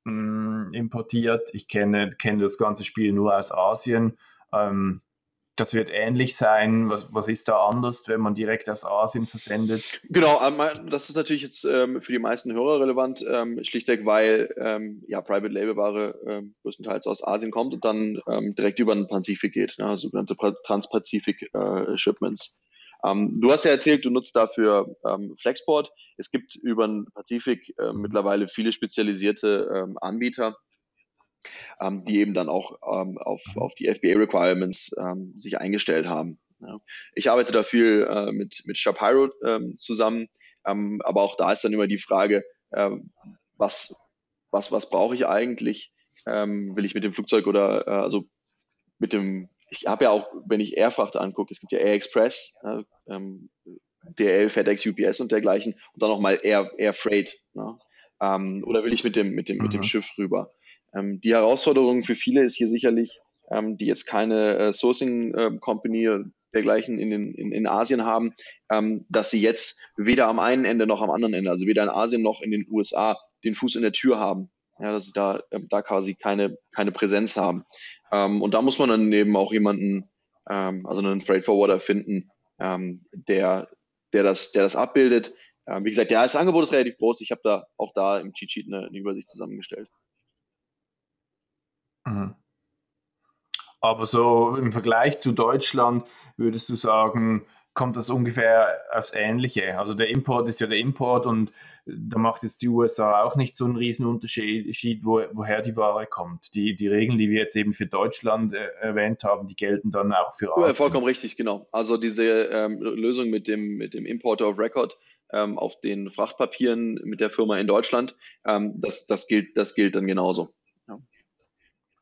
mh, hm, importiert. Ich kenne, kenne das ganze Spiel nur aus Asien. Ähm, das wird ähnlich sein. Was, was ist da anders, wenn man direkt aus Asien versendet? Genau, ähm, das ist natürlich jetzt ähm, für die meisten Hörer relevant, ähm, schlichtweg, weil ähm, ja Private Label Ware ähm, größtenteils aus Asien kommt und dann ähm, direkt über den Pazifik geht, ne, sogenannte Trans-Pazifik äh, Shipments. Ähm, du hast ja erzählt, du nutzt dafür ähm, Flexport. Es gibt über den Pazifik äh, mittlerweile viele spezialisierte ähm, Anbieter, ähm, die eben dann auch ähm, auf, auf die FBA-Requirements ähm, sich eingestellt haben. Ja. Ich arbeite da viel äh, mit, mit Shapiro zusammen, aber auch da ist dann immer die Frage, äh, was, was, was brauche ich eigentlich? Will ich mit dem Flugzeug oder äh, also mit dem, ich habe ja auch, wenn ich Airfracht angucke, es gibt ja Air Express, äh, ähm, DL, FedEx, UPS und dergleichen und dann nochmal Air, Air Freight. Ne? Ähm, oder will ich mit dem, mit dem, mhm. mit dem. Schiff rüber? Ähm, die Herausforderung für viele ist hier sicherlich, ähm, die jetzt keine äh, Sourcing äh, Company dergleichen in, den, in, in Asien haben, ähm, dass sie jetzt weder am einen Ende noch am anderen Ende, also weder in Asien noch in den USA, den Fuß in der Tür haben. Ja, dass sie da, äh, da quasi keine, keine Präsenz haben. Ähm, und da muss man dann eben auch jemanden, ähm, also einen Freight Forwarder finden, ähm, der, der, das, der das abbildet. Ähm, wie gesagt, ja, das Angebot ist relativ groß. Ich habe da auch da im Cheat Sheet eine, eine Übersicht zusammengestellt. Mhm. Aber so im Vergleich zu Deutschland würdest du sagen, kommt das ungefähr aufs Ähnliche. Also der Import ist ja der Import und da macht jetzt die USA auch nicht so einen riesen Unterschied, wo, woher die Ware kommt. Die, die Regeln, die wir jetzt eben für Deutschland äh, erwähnt haben, die gelten dann auch für Asien. Ja, vollkommen richtig, genau. Also diese ähm, Lösung mit dem, mit dem Importer of Record ähm, auf den Frachtpapieren mit der Firma in Deutschland, ähm, das, das, gilt, das gilt dann genauso.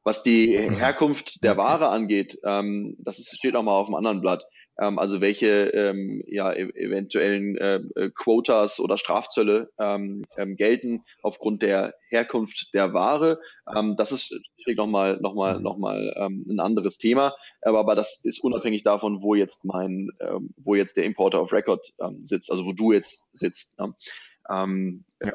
Was die mhm. Herkunft der Ware angeht, ähm, das ist, steht auch mal auf dem anderen Blatt. Ähm, also welche ähm, ja, e eventuellen äh, äh, Quotas oder Strafzölle ähm, ähm, gelten aufgrund der Herkunft der Ware. Ähm, das ist nochmal noch mal, noch mal, ähm, ein anderes Thema. Aber, aber das ist unabhängig davon, wo jetzt mein, ähm, wo jetzt der Importer of Record ähm, sitzt, also wo du jetzt sitzt. Ne? Ähm, ja.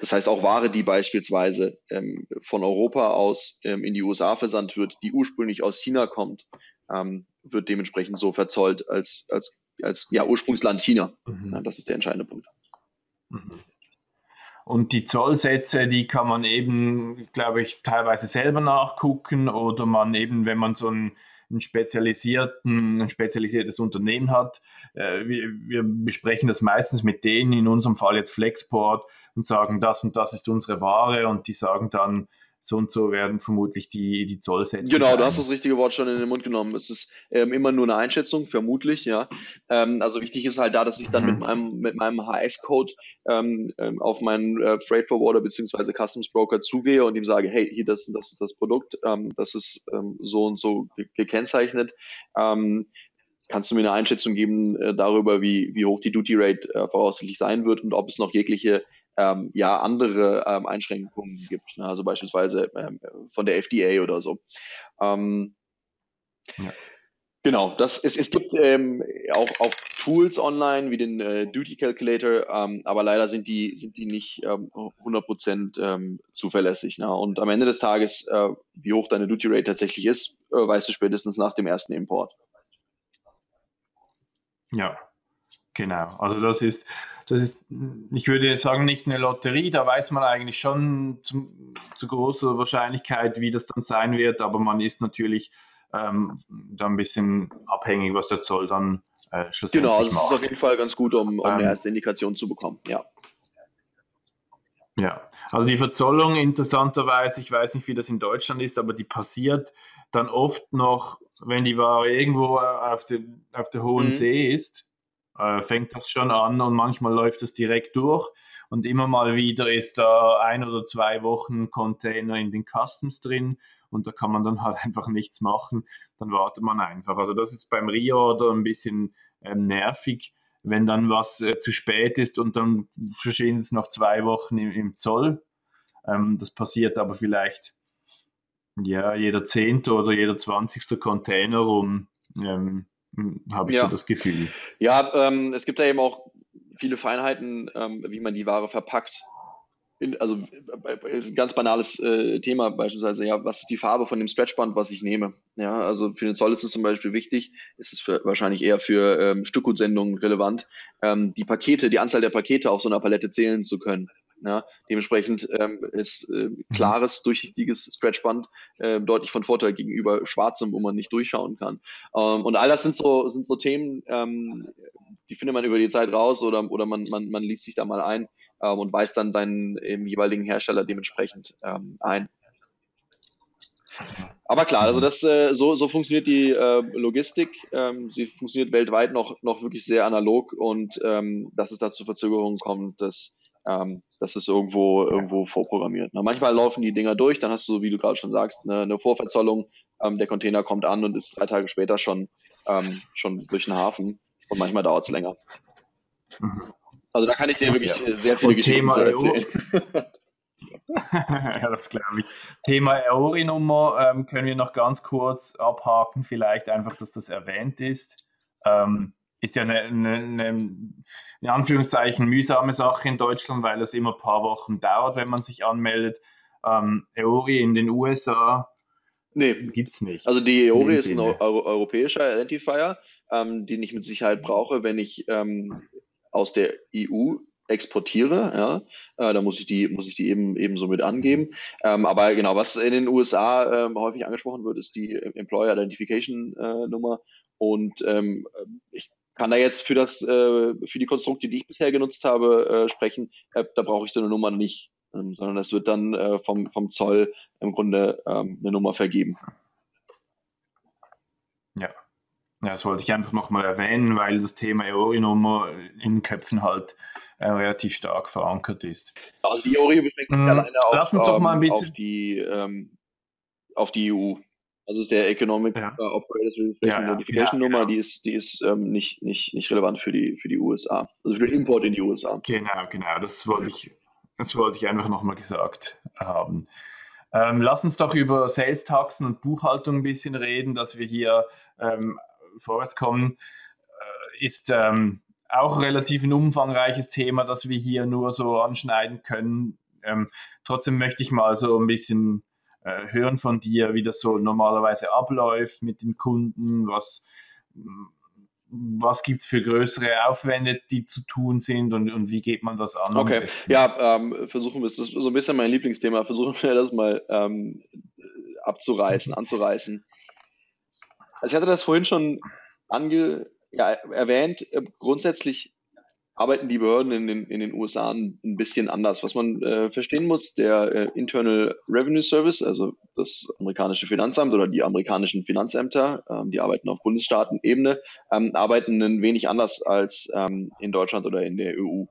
Das heißt auch Ware, die beispielsweise ähm, von Europa aus ähm, in die USA versandt wird, die ursprünglich aus China kommt, ähm, wird dementsprechend so verzollt als, als, als ja, Ursprungsland China. Mhm. Ja, das ist der entscheidende Punkt. Mhm. Und die Zollsätze, die kann man eben, glaube ich, teilweise selber nachgucken oder man eben, wenn man so ein ein, spezialisierten, ein spezialisiertes Unternehmen hat. Äh, wir, wir, besprechen das meistens mit denen, in unserem Fall jetzt Flexport, und sagen, das und das ist unsere Ware und die sagen dann, so und so werden vermutlich die, die Zollsätze. Genau, sein. du hast das richtige Wort schon in den Mund genommen. Es ist ähm, immer nur eine Einschätzung, vermutlich, ja. Ähm, also wichtig ist halt da, dass ich dann mhm. mit meinem, mit meinem HS-Code ähm, ähm, auf meinen äh, Freight Forwarder bzw. Customs Broker zugehe und ihm sage, hey, hier, das, das ist das Produkt, ähm, das ist ähm, so und so gekennzeichnet. kannst du mir eine Einschätzung geben äh, darüber, wie, wie hoch die Duty Rate äh, voraussichtlich sein wird und ob es noch jegliche ähm, ja andere ähm, Einschränkungen gibt, ne? also beispielsweise ähm, von der FDA oder so. Ähm, ja. Genau, das, es, es gibt ähm, auch, auch Tools online wie den äh, Duty Calculator, ähm, aber leider sind die, sind die nicht ähm, 100% ähm, zuverlässig. Ne? Und am Ende des Tages, äh, wie hoch deine Duty Rate tatsächlich ist, äh, weißt du spätestens nach dem ersten Import. Ja, genau. Also das ist, das ist, ich würde jetzt sagen, nicht eine Lotterie, da weiß man eigentlich schon zu, zu großer Wahrscheinlichkeit, wie das dann sein wird, aber man ist natürlich ähm, da ein bisschen abhängig, was der Zoll dann äh, schlussendlich Genau, also es ist auf jeden Fall ganz gut, um, um ähm, eine erste Indikation zu bekommen, ja. Ja, also die Verzollung interessanterweise, ich weiß nicht, wie das in Deutschland ist, aber die passiert dann oft noch, wenn die Ware irgendwo auf, den, auf der hohen mhm. See ist äh, fängt das schon an und manchmal läuft das direkt durch. Und immer mal wieder ist da ein oder zwei Wochen Container in den Customs drin und da kann man dann halt einfach nichts machen. Dann wartet man einfach. Also das ist beim Reorder ein bisschen ähm, nervig, wenn dann was äh, zu spät ist und dann verschwinden es noch zwei Wochen im, im Zoll. Ähm, das passiert aber vielleicht ja, jeder zehnte oder jeder zwanzigste Container rum. Ähm, hm, habe ich ja. so das Gefühl. Ja, ähm, es gibt da eben auch viele Feinheiten, ähm, wie man die Ware verpackt. In, also äh, ist ein ganz banales äh, Thema beispielsweise, ja, was ist die Farbe von dem Stretchband, was ich nehme? Ja, also für den Zoll ist es zum Beispiel wichtig, ist es für, wahrscheinlich eher für ähm, Stückgutsendungen relevant, ähm, die Pakete, die Anzahl der Pakete auf so einer Palette zählen zu können. Ja, dementsprechend ähm, ist äh, klares, durchsichtiges Stretchband äh, deutlich von Vorteil gegenüber schwarzem, wo man nicht durchschauen kann. Ähm, und all das sind so, sind so Themen, ähm, die findet man über die Zeit raus oder, oder man, man, man liest sich da mal ein ähm, und weist dann seinen im jeweiligen Hersteller dementsprechend ähm, ein. Aber klar, also das äh, so, so funktioniert die äh, Logistik. Ähm, sie funktioniert weltweit noch, noch wirklich sehr analog und ähm, dass es da zu Verzögerungen kommt, das, ähm, das ist irgendwo, irgendwo vorprogrammiert. Na, manchmal laufen die Dinger durch, dann hast du, wie du gerade schon sagst, eine, eine Vorverzollung, ähm, der Container kommt an und ist drei Tage später schon, ähm, schon durch den Hafen und manchmal dauert es länger. Mhm. Also da kann ich dir wirklich ja. sehr viele und Geschichten Thema erzählen. ja, das glaube ich. Thema EORI-Nummer ähm, können wir noch ganz kurz abhaken, vielleicht einfach, dass das erwähnt ist. Ähm, ist ja eine, eine, eine, in Anführungszeichen mühsame Sache in Deutschland, weil es immer ein paar Wochen dauert, wenn man sich anmeldet. Ähm, EORI in den USA nee. gibt es nicht. Also die EORI ist ein Euro europäischer Identifier, ähm, den ich mit Sicherheit brauche, wenn ich ähm, aus der EU exportiere, ja, äh, da muss ich die, muss ich die eben ebenso mit angeben. Ähm, aber genau, was in den USA ähm, häufig angesprochen wird, ist die Employer Identification äh, Nummer. Und ähm, ich kann da jetzt für das, äh, für die Konstrukte, die ich bisher genutzt habe, äh, sprechen. Äh, da brauche ich so eine Nummer nicht, ähm, sondern es wird dann äh, vom, vom Zoll im Grunde ähm, eine Nummer vergeben. Ja. Ja, das wollte ich einfach nochmal erwähnen, weil das Thema EORI-Nummer in Köpfen halt äh, relativ stark verankert ist. Also die EORI beschränkt sich mhm. alleine auf, Lass uns doch mal ein bisschen auf die, ähm, auf die EU. Also ist der Economic ja. uh, Operators Registration ja, Notification ja, Nummer, genau. die ist, die ist ähm, nicht, nicht, nicht relevant für die, für die USA. Also für den Import in die USA. Genau, genau. Das wollte ich, das wollte ich einfach nochmal gesagt haben. Ähm, lass uns doch über Sales-Taxen und Buchhaltung ein bisschen reden, dass wir hier ähm, vorwärts kommen. Äh, ist ähm, auch relativ ein umfangreiches Thema, das wir hier nur so anschneiden können. Ähm, trotzdem möchte ich mal so ein bisschen äh, hören von dir, wie das so normalerweise abläuft mit den Kunden, was, was gibt es für größere Aufwände, die zu tun sind und, und wie geht man das an? Okay, ja, ähm, versuchen wir es, das ist so ein bisschen mein Lieblingsthema, versuchen wir das mal ähm, abzureißen, anzureißen. Also ich hatte das vorhin schon ange, ja, erwähnt, äh, grundsätzlich arbeiten die Behörden in den, in den USA ein, bisschen anders. Was man äh, verstehen muss, der äh, Internal Revenue Service, also das amerikanische Finanzamt oder die amerikanischen Finanzämter, ähm, die arbeiten auf Bundesstaatenebene, ähm, arbeiten ein wenig anders als ähm, in Deutschland oder in der EU.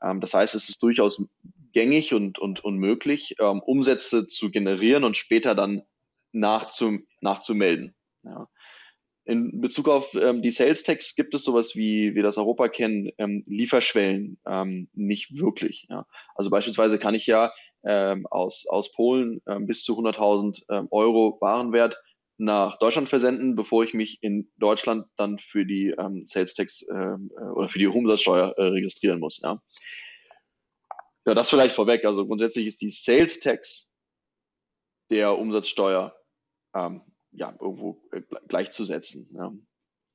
Ähm, das heißt, es ist durchaus gängig und, und, und möglich, ähm, Umsätze zu generieren und später dann nachzum, nachzumelden. Ja. In Bezug auf ähm, die Sales Tax gibt es sowas wie wir das Europa kennen, ähm, Lieferschwellen ähm, nicht wirklich. Ja. Also beispielsweise kann ich ja ähm, aus, aus Polen ähm, bis zu 100.000 ähm, Euro Warenwert nach Deutschland versenden, bevor ich mich in Deutschland dann für die ähm, Sales Tax ähm, äh, oder für die Umsatzsteuer äh, registrieren muss. Ja. ja, das vielleicht vorweg. Also grundsätzlich ist die Sales Tax der Umsatzsteuer ähm, ja, irgendwo äh, gleichzusetzen. Ja.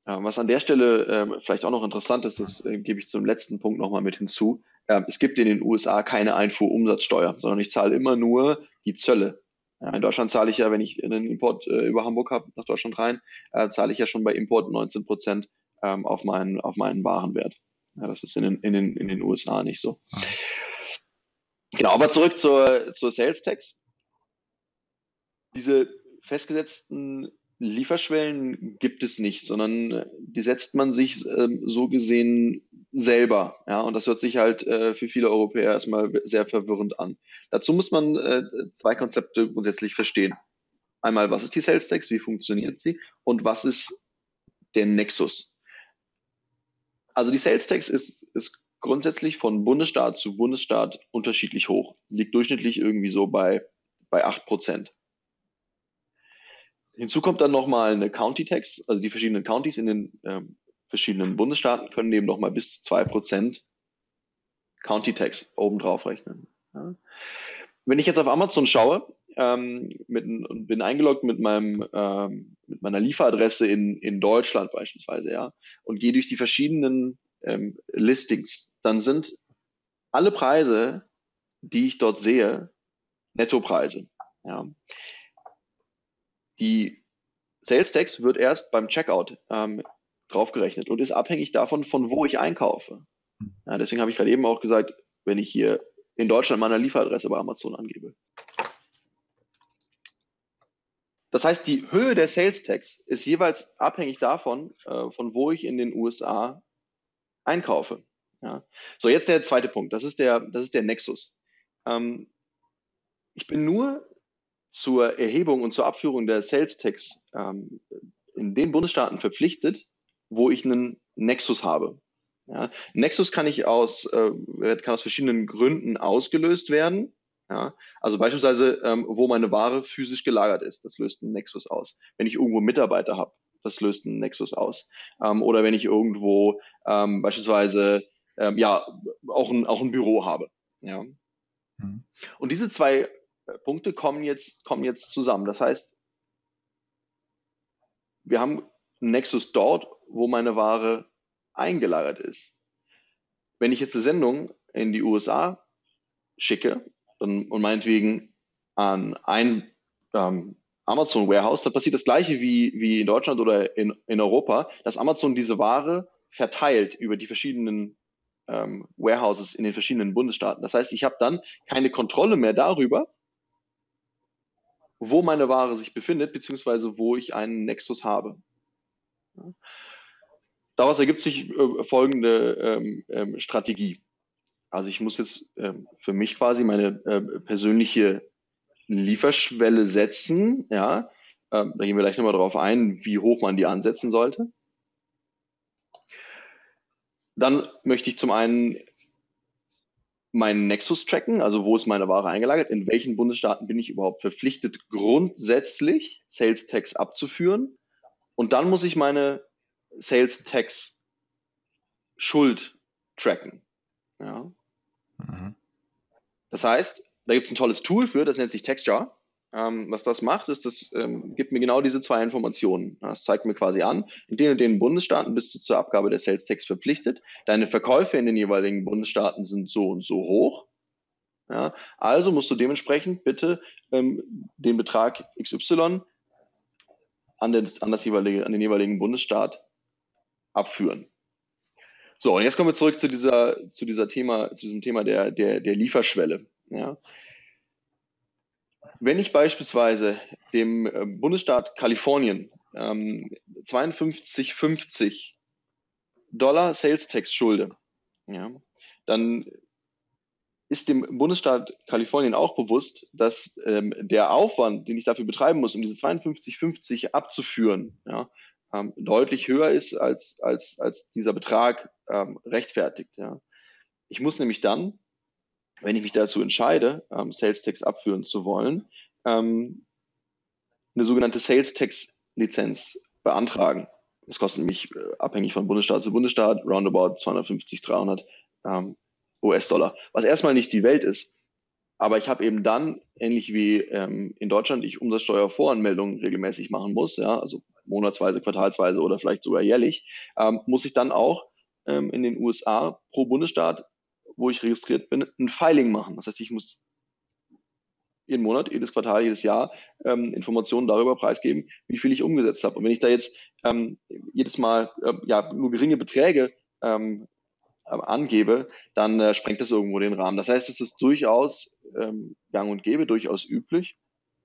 Ähm, was an der Stelle äh, vielleicht auch noch interessant ist, das äh, gebe ich zum letzten Punkt nochmal mit hinzu. Ähm, es gibt in den USA keine Einfuhrumsatzsteuer, sondern ich zahle immer nur die Zölle. Ja, in Deutschland zahle ich ja, wenn ich einen Import äh, über Hamburg habe, nach Deutschland rein, äh, zahle ich ja schon bei Import 19 Prozent ähm, auf, meinen, auf meinen Warenwert. Ja, das ist in den, in, den, in den USA nicht so. Genau, aber zurück zur, zur Sales Tax. Diese festgesetzten Lieferschwellen gibt es nicht, sondern äh, die setzt man sich ähm, so gesehen selber. Ja, und das hört sich halt äh, für viele Europäer erstmal sehr verwirrend an. Dazu muss man äh, zwei Konzepte grundsätzlich verstehen. Einmal, was ist die Sales Tax, wie funktioniert sie und was ist der Nexus? Also die Sales Tax ist, ist grundsätzlich von Bundesstaat zu Bundesstaat unterschiedlich hoch. Liegt durchschnittlich irgendwie so bei, bei 8 Prozent. Hinzu kommt dann nochmal eine County Tax, also die verschiedenen Counties in den äh, verschiedenen Bundesstaaten können eben nochmal bis zu 2% County Tax obendrauf rechnen. Ja. Wenn ich jetzt auf Amazon schaue ähm, mit, und bin eingeloggt mit meinem ähm, mit meiner Lieferadresse in, in Deutschland beispielsweise, ja, und gehe durch die verschiedenen ähm, Listings, dann sind alle Preise, die ich dort sehe, Nettopreise. Ja. Die Sales Tax wird erst beim Checkout ähm, draufgerechnet und ist abhängig davon, von wo ich einkaufe. Ja, deswegen habe ich gerade eben auch gesagt, wenn ich hier in Deutschland meine Lieferadresse bei Amazon angebe. Das heißt, die Höhe der Sales Tax ist jeweils abhängig davon, äh, von wo ich in den USA einkaufe. Ja. So, jetzt der zweite Punkt. Das ist der, das ist der Nexus. Ähm, ich bin nur zur Erhebung und zur Abführung der Sales Tax ähm, in den Bundesstaaten verpflichtet, wo ich einen Nexus habe. Ja. Nexus kann ich aus, äh, kann aus verschiedenen Gründen ausgelöst werden. Ja. Also beispielsweise, ähm, wo meine Ware physisch gelagert ist, das löst einen Nexus aus. Wenn ich irgendwo Mitarbeiter habe, das löst einen Nexus aus. Ähm, oder wenn ich irgendwo ähm, beispielsweise ähm, ja auch ein, auch ein Büro habe. Ja. Mhm. Und diese zwei Punkte kommen jetzt, kommen jetzt zusammen. Das heißt, wir haben einen Nexus dort, wo meine Ware eingelagert ist. Wenn ich jetzt eine Sendung in die USA schicke dann, und meinetwegen an ein ähm, Amazon Warehouse, dann passiert das gleiche wie, wie in Deutschland oder in, in Europa, dass Amazon diese Ware verteilt über die verschiedenen ähm, Warehouses in den verschiedenen Bundesstaaten. Das heißt, ich habe dann keine Kontrolle mehr darüber, wo meine Ware sich befindet, beziehungsweise wo ich einen Nexus habe. Daraus ergibt sich äh, folgende ähm, ähm, Strategie. Also ich muss jetzt ähm, für mich quasi meine äh, persönliche Lieferschwelle setzen. Ja, ähm, da gehen wir gleich nochmal darauf ein, wie hoch man die ansetzen sollte. Dann möchte ich zum einen meinen Nexus tracken, also wo ist meine Ware eingelagert, in welchen Bundesstaaten bin ich überhaupt verpflichtet, grundsätzlich Sales Tax abzuführen. Und dann muss ich meine Sales Tax Schuld tracken. Ja. Mhm. Das heißt, da gibt es ein tolles Tool für, das nennt sich Textjar. Ähm, was das macht, ist, das ähm, gibt mir genau diese zwei Informationen. Das zeigt mir quasi an, in den und den Bundesstaaten bist du zur Abgabe der Sales Tax verpflichtet. Deine Verkäufe in den jeweiligen Bundesstaaten sind so und so hoch. Ja, also musst du dementsprechend bitte ähm, den Betrag XY an, den, an, das jeweilige, an den jeweiligen Bundesstaat abführen. So, und jetzt kommen wir zurück zu dieser, zu dieser Thema, zu diesem Thema der, der, der Lieferschwelle. Ja. Wenn ich beispielsweise dem äh, Bundesstaat Kalifornien ähm, 52,50 Dollar Sales Tax schulde, ja, dann ist dem Bundesstaat Kalifornien auch bewusst, dass ähm, der Aufwand, den ich dafür betreiben muss, um diese 52,50 abzuführen, ja, ähm, deutlich höher ist als, als, als dieser Betrag ähm, rechtfertigt. Ja. Ich muss nämlich dann wenn ich mich dazu entscheide, ähm, Sales Tax abführen zu wollen, ähm, eine sogenannte Sales Tax Lizenz beantragen. Das kostet mich äh, abhängig von Bundesstaat zu Bundesstaat roundabout 250, 300 ähm, US-Dollar, was erstmal nicht die Welt ist. Aber ich habe eben dann, ähnlich wie ähm, in Deutschland, ich Umsatzsteuervoranmeldungen regelmäßig machen muss, ja, also monatsweise, quartalsweise oder vielleicht sogar jährlich, ähm, muss ich dann auch ähm, in den USA pro Bundesstaat wo ich registriert bin, ein Filing machen. Das heißt, ich muss jeden Monat, jedes Quartal, jedes Jahr ähm, Informationen darüber preisgeben, wie viel ich umgesetzt habe. Und wenn ich da jetzt ähm, jedes Mal äh, ja, nur geringe Beträge ähm, angebe, dann äh, sprengt das irgendwo den Rahmen. Das heißt, es ist durchaus ähm, gang und gäbe, durchaus üblich,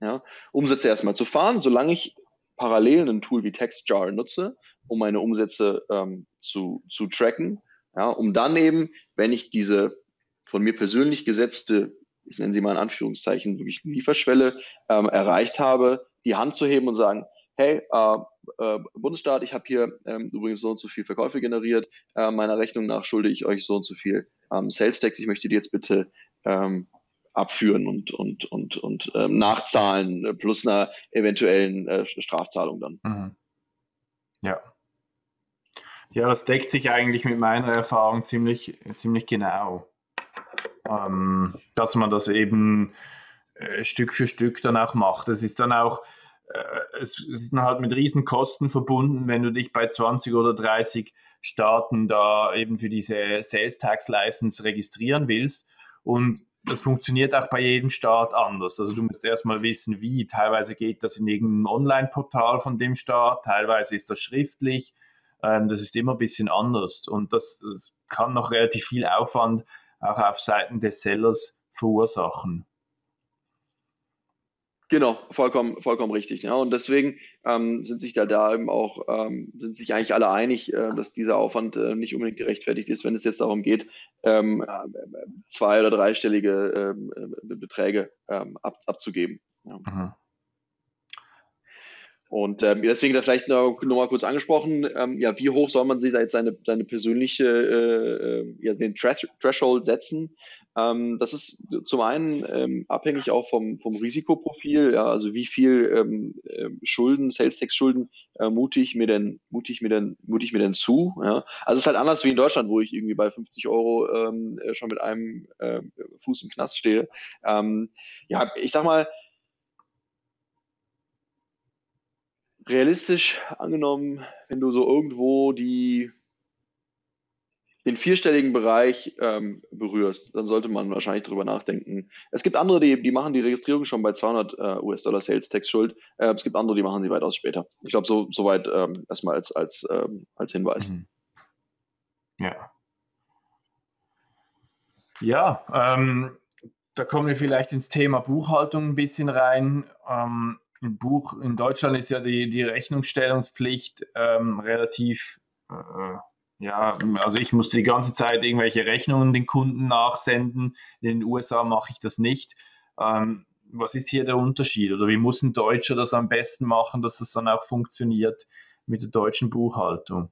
ja, Umsätze erstmal zu fahren, solange ich parallel ein Tool wie TextJar nutze, um meine Umsätze ähm, zu, zu tracken ja, um dann eben, wenn ich diese von mir persönlich gesetzte, ich nenne sie mal in Anführungszeichen, wirklich Lieferschwelle ähm, erreicht habe, die Hand zu heben und sagen, hey, äh, äh, Bundesstaat, ich habe hier ähm, übrigens so und so viel Verkäufe generiert, äh, meiner Rechnung nach schulde ich euch so und so viel ähm, Sales Tax, ich möchte die jetzt bitte ähm, abführen und, und, und, und ähm, nachzahlen, äh, plus einer eventuellen äh, Strafzahlung dann. Mhm. Ja, ja, das deckt sich eigentlich mit meiner Erfahrung ziemlich, ziemlich genau. Ähm, dass man das eben äh, Stück für Stück dann auch macht. Es ist dann auch, äh, es ist dann halt mit riesen Kosten verbunden, wenn du dich bei 20 oder 30 Staaten da eben für diese Sales Tax License registrieren willst. Und das funktioniert auch bei jedem Staat anders. Also du musst erstmal wissen, wie. Teilweise geht das in irgendeinem Online-Portal von dem Staat, teilweise ist das schriftlich Ähm, das ist immer ein bisschen anders und das, das kann noch relativ viel Aufwand auch auf Seiten des Sellers verursachen. Genau, vollkommen, vollkommen richtig. Ja. Und deswegen ähm, sind sich da, da eben auch, ähm, sind sich eigentlich alle einig, äh, dass dieser Aufwand äh, nicht unbedingt gerechtfertigt ist, wenn es jetzt darum geht, ähm, äh, zwei- oder dreistellige ähm, äh, Beträge ähm, ab, abzugeben. Ja. Mhm. Und ähm, deswegen da vielleicht noch, noch mal kurz angesprochen, ähm, ja, wie hoch soll man sich da jetzt seine, seine persönliche, äh, äh ja, den Threshold setzen? Ähm, das ist zum einen ähm, abhängig auch vom, vom Risikoprofil, ja, also wie viel ähm, äh, Schulden, Sales Tax Schulden äh, mute ich mir denn, mute ich mir denn, mute ich mir denn zu? Ja? Also es ist halt anders wie in Deutschland, wo ich irgendwie bei 50 Euro ähm, äh, schon mit einem äh, Fuß im Knast stehe. Ähm, ja, ich sag mal, realistisch angenommen, wenn du so irgendwo die, den vierstelligen Bereich ähm, berührst, dann sollte man wahrscheinlich darüber nachdenken. Es gibt andere, die, die machen die Registrierung schon bei 200 äh, US-Dollar Sales Tax Schuld. Äh, es gibt andere, die machen sie weitaus später. Ich glaube, so soweit ähm, erstmal als, als, ähm, als Hinweis. Mhm. Ja. Ja, ähm, da kommen wir vielleicht ins Thema Buchhaltung ein bisschen rein. Ähm, im Buch in Deutschland ist ja die, die Rechnungsstellungspflicht ähm, relativ, äh, ja, also ich muss die ganze Zeit irgendwelche Rechnungen den Kunden nachsenden. In den USA mache ich das nicht. Ähm, was ist hier der Unterschied? Oder wie muss ein Deutscher das am besten machen, dass das dann auch funktioniert mit der deutschen Buchhaltung?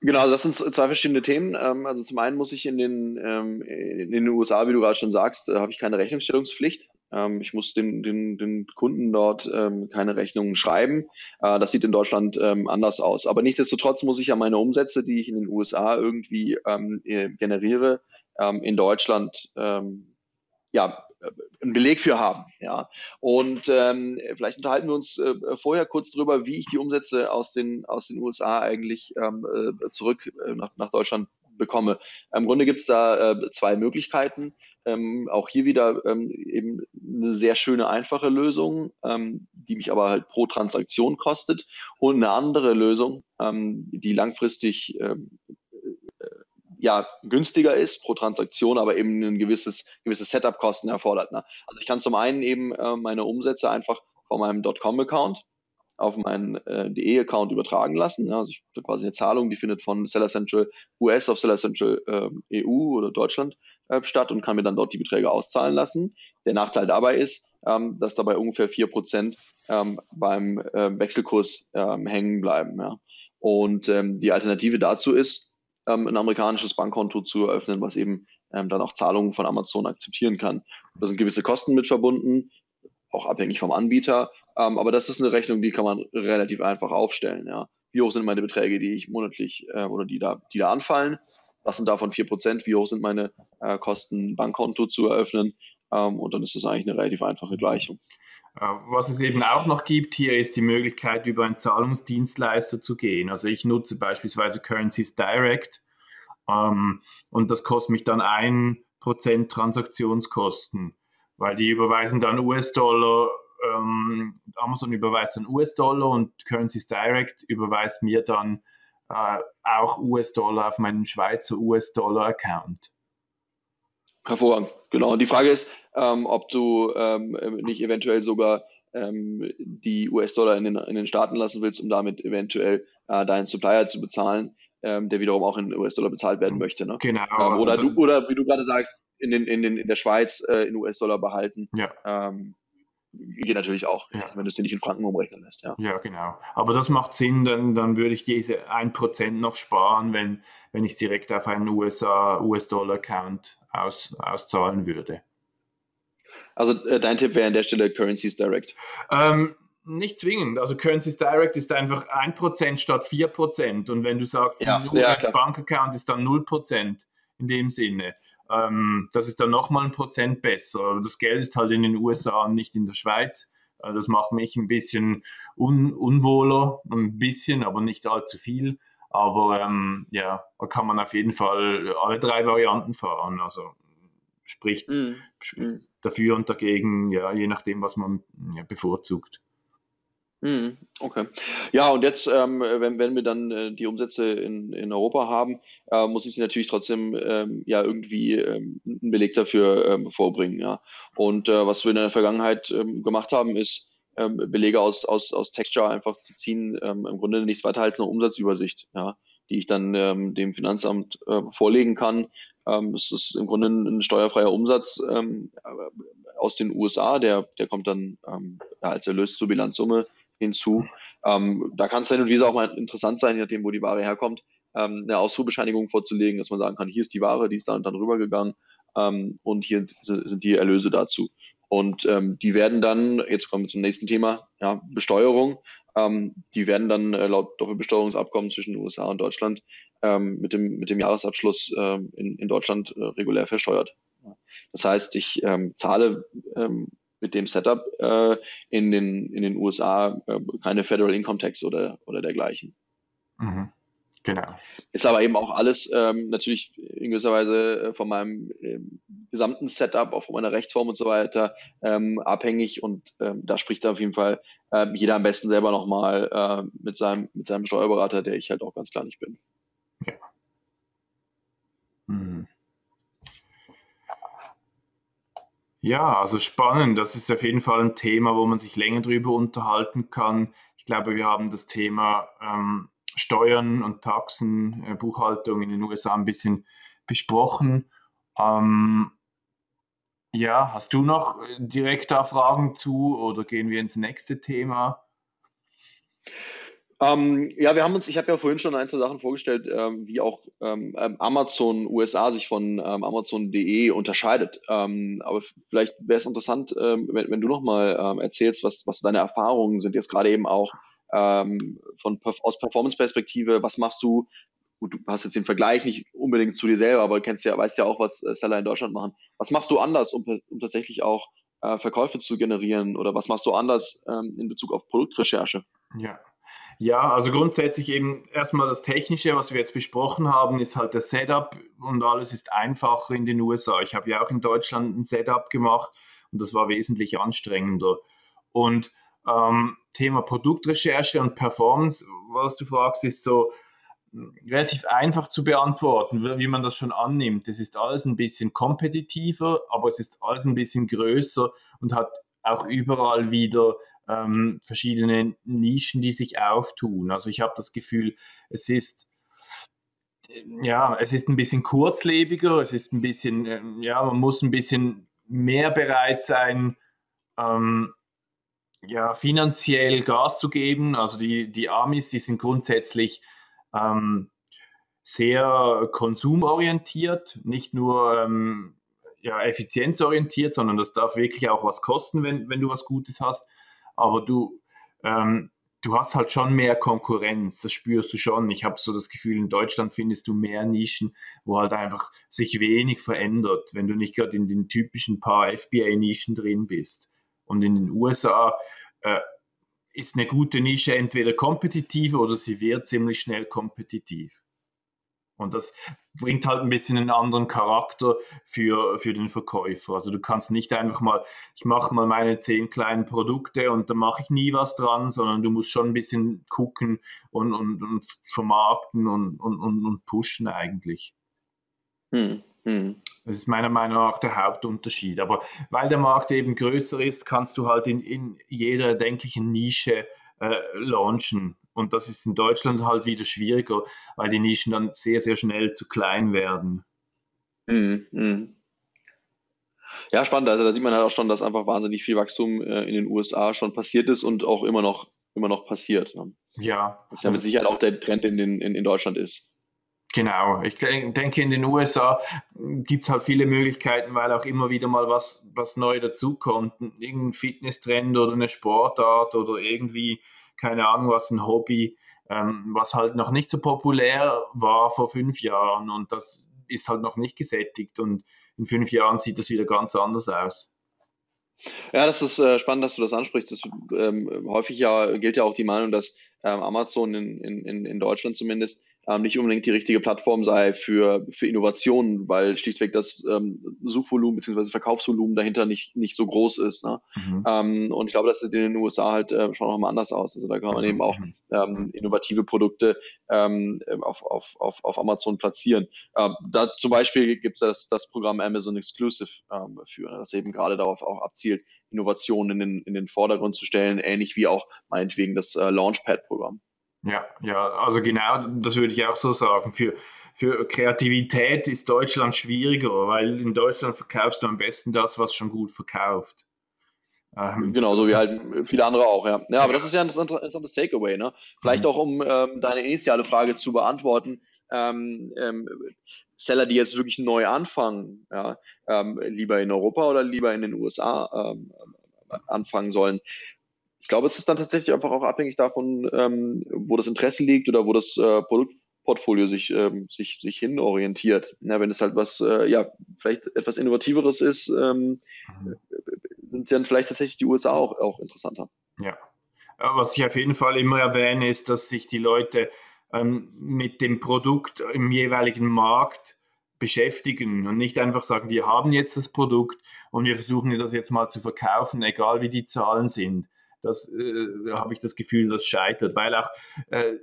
Genau, also das sind zwei verschiedene Themen. Ähm, also zum einen muss ich in den, ähm, in den USA, wie du gerade schon sagst, äh, habe ich keine Rechnungsstellungspflicht. Ähm, ich muss den, den, den Kunden dort keine Rechnungen schreiben. Äh, das sieht in Deutschland anders aus. Aber nichtsdestotrotz muss ich ja meine Umsätze, die ich in den USA irgendwie äh, generiere, in Deutschland ja, einen Beleg für haben. Ja. Und ähm, vielleicht unterhalten wir uns äh, vorher kurz darüber, wie ich die Umsätze aus den, aus den USA eigentlich ähm, äh, zurück äh, nach, nach Deutschland bekomme. Im Grunde gibt es da äh, zwei Möglichkeiten. Ähm, auch hier wieder ähm, eben eine sehr schöne, einfache Lösung, ähm, die mich aber halt pro Transaktion kostet und eine andere Lösung, ähm, die langfristig ähm, ja günstiger ist pro Transaktion, aber eben ein gewisses, gewisse Setup-Kosten erfordert. Ne? Also ich kann zum einen eben äh, meine Umsätze einfach von meinem .com-Account auf meinen äh, DE-Account übertragen lassen. Ne? Also ich habe quasi eine Zahlung, die findet von Seller Central US auf Seller Central äh, EU oder Deutschland äh, statt und kann mir dann dort die Beträge auszahlen lassen. Der Nachteil dabei ist, ähm, dass dabei ungefähr 4% ähm, beim äh, Wechselkurs ähm, hängen bleiben. Ja? Und ähm, die Alternative dazu ist, ähm, ein amerikanisches Bankkonto zu eröffnen, was eben ähm, dann auch Zahlungen von Amazon akzeptieren kann. Da sind gewisse Kosten mit verbunden, auch abhängig vom Anbieter. Ähm, aber das ist eine Rechnung, die kann man relativ einfach aufstellen. Ja. Wie hoch sind meine Beträge, die ich monatlich äh, oder die da, die da anfallen? Was sind davon 4%? Wie hoch sind meine äh, Kosten, Bankkonto zu eröffnen? Ähm, und dann ist das eigentlich eine relativ einfache Gleichung. Äh, was es eben auch noch gibt hier, ist die Möglichkeit, über einen Zahlungsdienstleister zu gehen. Also ich nutze beispielsweise Currencies Direct ähm, und das kostet mich dann ein Prozent Transaktionskosten, weil die überweisen dann US-Dollar, ähm, Amazon überweist dann US-Dollar und Currencies Direct überweist mir dann äh, auch US-Dollar auf meinen Schweizer US-Dollar-Account. Hervorragend, genau. Und die Frage ist, ähm, ob du ähm, nicht eventuell sogar ähm, die US-Dollar in den, in den Staaten lassen willst, um damit eventuell äh, deinen Supplier zu bezahlen, ähm, der wiederum auch in US-Dollar bezahlt werden möchte. Ne? Genau. Ähm, oder, also du, oder wie du gerade sagst, in, den, in, den, in der Schweiz äh, in US-Dollar behalten. Ja. Ähm, geht natürlich auch, ja. wenn du es dir nicht in Franken umrechnen lässt. Ja. ja, genau. Aber das macht Sinn, dann, dann würde ich diese 1% noch sparen, wenn, wenn ich es direkt auf einen US-Dollar-Account aus, auszahlen würde. Also äh, dein Tipp wäre an der Stelle Currencies Direct. Ähm, nicht zwingend. Also Currencies Direct ist einfach 1% statt 4%. Und wenn du sagst, ja, nur ja, Bankaccount ist dann 0% in dem Sinne. Ähm, das ist dann nochmal ein Prozent besser. Das Geld ist halt in den USA und nicht in der Schweiz. Äh, das macht mich ein bisschen un unwohler, ein bisschen, aber nicht allzu viel. Aber ähm, ja, da kann man auf jeden Fall alle drei Varianten fahren. Also spricht, mm. spricht dafür und dagegen, ja, je nachdem, was man ja, bevorzugt. Mhm, okay. Ja, und jetzt, ähm, wenn, wenn wir dann äh, die Umsätze in, in Europa haben, äh, muss ich sie natürlich trotzdem ähm, ja irgendwie ähm, einen Beleg dafür ähm, vorbringen. Ja. Und äh, was wir in der Vergangenheit ähm, gemacht haben, ist ähm, Belege aus, aus, aus Texture einfach zu ziehen, ähm, im Grunde nichts weiter als eine Umsatzübersicht, ja, die ich dann ähm, dem Finanzamt äh, vorlegen kann. Ähm, es ist im Grunde ein steuerfreier Umsatz ähm, aus den USA, der, der kommt dann ähm, ja, als Erlös zur Bilanzsumme hinzu. Ähm, da kann es hin und wieder auch mal interessant sein, je nachdem, wo die Ware herkommt, ähm, eine Ausfuhrbescheinigung vorzulegen, dass man sagen kann, hier ist die Ware, die ist dann und dann rübergegangen ähm, und hier sind die Erlöse dazu. Und ähm, die werden dann, jetzt kommen wir zum nächsten Thema, ja, Besteuerung, ähm, die werden dann äh, laut Doppelbesteuerungsabkommen zwischen den USA und Deutschland ähm, mit, dem, mit dem Jahresabschluss ähm, in, in Deutschland äh, regulär versteuert. Das heißt, ich ähm, zahle ähm, mit dem Setup äh, in, den, in den USA äh, keine Federal Income Tax oder, oder dergleichen. Mhm. Genau. Ist aber eben auch alles ähm, natürlich in gewisser Weise äh, von meinem äh, gesamten Setup, auch von meiner Rechtsform und so weiter ähm, abhängig und ähm, da spricht auf jeden Fall äh, jeder am besten selber nochmal äh, mit, seinem, mit seinem Steuerberater, der ich halt auch ganz klar nicht bin. Ja. Hm. Ja, also spannend. Das ist auf jeden Fall ein Thema, wo man sich länger drüber unterhalten kann. Ich glaube, wir haben das Thema ähm, Steuern und Taxen, äh, Buchhaltung in den USA ein bisschen besprochen. Ähm, ja, hast du noch äh, direkt da Fragen zu oder gehen wir ins nächste Thema? Ähm, ja, wir haben uns, ich habe ja vorhin schon ein, zwei Sachen vorgestellt, ähm, wie auch ähm, ähm Amazon USA sich von ähm, Amazon.de unterscheidet. Ähm, aber vielleicht wäre es interessant, wenn, wenn, du nochmal ähm, erzählst, was, was deine Erfahrungen sind, jetzt gerade eben auch von, aus Performance-Perspektive, was machst du? Du hast jetzt den Vergleich nicht unbedingt zu dir selber, aber du kennst ja, weißt ja auch, was äh, Seller in Deutschland machen. Was machst du anders, um, um tatsächlich auch äh, Verkäufe zu generieren? Oder was machst du anders in Bezug auf Produktrecherche? Ja, ja, also grundsätzlich eben erstmal das Technische, was wir jetzt besprochen haben, ist halt das Setup und alles ist einfacher in den USA. Ich habe ja auch in Deutschland ein Setup gemacht und das war wesentlich anstrengender. Und ähm, Thema Produktrecherche und Performance, was du fragst, ist so hm, relativ einfach zu beantworten, wie man das schon annimmt. Es ist alles ein bisschen kompetitiver, aber es ist alles ein bisschen größer und hat auch überall wieder ähm, verschiedene Nischen, die sich auftun. Also ich habe das Gefühl, es ist ja, es ist ein bisschen kurzlebiger, es ist ein bisschen, ähm, ja, man muss ein bisschen mehr bereit sein, ähm, ja, finanziell Gas zu geben. Also die, die Amis, die sind grundsätzlich ähm, sehr konsumorientiert, nicht nur ähm, ja, effizienzorientiert, sondern das darf wirklich auch was kosten, wenn, wenn du was Gutes hast aber du, ähm, du hast halt schon mehr Konkurrenz, das spürst du schon. Ich habe so das Gefühl, in Deutschland findest du mehr Nischen, wo halt einfach sich wenig verändert, wenn du nicht gerade in den typischen paar FBA-Nischen drin bist. Und in den USA äh, ist eine gute Nische entweder kompetitiv oder sie wird ziemlich schnell kompetitiv. Und das bringt halt ein bisschen einen anderen Charakter für, für den Verkäufer. Also du kannst nicht einfach mal, ich mache mal meine zehn kleinen Produkte und dann mache ich nie was dran, sondern du musst schon ein bisschen gucken und, und, und vermarkten und, und, und, pushen eigentlich. Hm, hm. Das ist meiner Meinung nach der Hauptunterschied. Aber weil der Markt eben größer ist, kannst du halt in, in jeder erdenklichen Nische äh, launchen. Und das ist in Deutschland halt wieder schwieriger, weil die Nischen dann sehr, sehr schnell zu klein werden. Mhm, mhm. Ja, spannend. Also da sieht man halt auch schon, dass einfach wahnsinnig viel Wachstum äh, in den USA schon passiert ist und auch immer noch, immer noch passiert. Ne? Ja. Was ja mit Sicherheit auch der Trend in, den, in, in Deutschland ist. Genau, ich denke, in den USA gibt es halt viele Möglichkeiten, weil auch immer wieder mal was, was neu dazukommt. Irgendein Fitnesstrend oder eine Sportart oder irgendwie keine Ahnung was, ein Hobby, ähm, was halt noch nicht so populär war vor fünf Jahren und das ist halt noch nicht gesättigt und in fünf Jahren sieht das wieder ganz anders aus. Ja, das ist äh, spannend, dass du das ansprichst. Das, ähm, häufig ja gilt ja auch die Meinung, dass ähm, Amazon in, in, in Deutschland zumindest ähm, nicht unbedingt die richtige Plattform sei für, für Innovationen, weil schlichtweg das ähm, Suchvolumen bzw. Verkaufsvolumen dahinter nicht, nicht so groß ist. Ne? Mhm. Ähm, und ich glaube, das sieht in den USA halt äh, schon nochmal anders aus. Also da kann man eben auch mhm. ähm, innovative Produkte ähm, auf, auf, auf, auf Amazon platzieren. Ähm, da zum Beispiel gibt es das, das Programm Amazon Exclusive ähm, für, ne, das eben gerade darauf auch abzielt, Innovationen in den, in den Vordergrund zu stellen, ähnlich wie auch meinetwegen das äh, Launchpad-Programm. Ja, ja, also genau, das würde ich auch so sagen. Für, für Kreativität ist Deutschland schwieriger, weil in Deutschland verkaufst du am besten das, was schon gut verkauft. Ähm, genau, so wie halt viele andere auch, ja. Ja, aber das ist ja ein interessantes Takeaway, ne? Vielleicht mhm. auch, um ähm, deine initiale Frage zu beantworten. Ähm, ähm, Seller, die jetzt wirklich neu anfangen, ja, ähm, lieber in Europa oder lieber in den USA ähm, anfangen sollen. Ich glaube, es ist dann tatsächlich einfach auch abhängig davon, ähm, wo das Interesse liegt oder wo das äh, Produktportfolio sich, ähm, sich, sich hinorientiert. Ja, wenn es halt was, äh, ja, vielleicht etwas Innovativeres ist, ähm, sind dann vielleicht tatsächlich die USA auch, auch interessanter. Ja. Was ich auf jeden Fall immer erwähne, ist, dass sich die Leute ähm, mit dem Produkt im jeweiligen Markt beschäftigen und nicht einfach sagen, wir haben jetzt das Produkt und wir versuchen das jetzt mal zu verkaufen, egal wie die Zahlen sind das äh, habe ich das Gefühl, das scheitert, weil auch äh,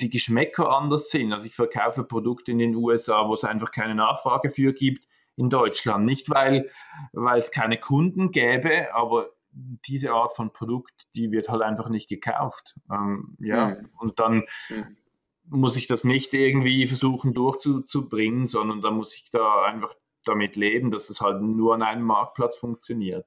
die Geschmäcker anders sind. Also ich verkaufe Produkte in den USA, wo es einfach keine Nachfrage für gibt in Deutschland. Nicht, weil, weil es keine Kunden gäbe, aber diese Art von Produkt, die wird halt einfach nicht gekauft. Ähm, ja, mhm. und dann mhm. muss ich das nicht irgendwie versuchen durchzubringen, sondern da muss ich da einfach damit leben, dass es halt nur an einem Marktplatz funktioniert.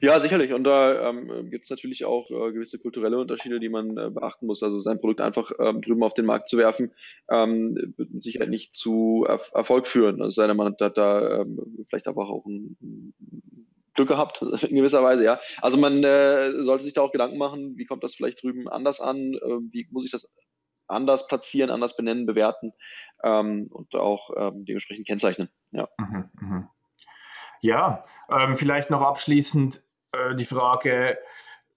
Ja, sicherlich. Und da ähm, gibt es natürlich auch äh, gewisse kulturelle Unterschiede, die man äh, beachten muss. Also sein Produkt einfach ähm, drüben auf den Markt zu werfen, ähm, wird Sicherheit nicht zu er Erfolg führen. Also sei man hat da ähm, vielleicht einfach auch ein, Glück gehabt, in gewisser Weise, ja. Also man äh, sollte sich da auch Gedanken machen, wie kommt das vielleicht drüben anders an, äh, wie muss ich das anders platzieren, anders benennen, bewerten ähm, und auch ähm, dementsprechend kennzeichnen. Ja. Mhm, mh. Ja, ähm, vielleicht noch abschließend äh, die Frage,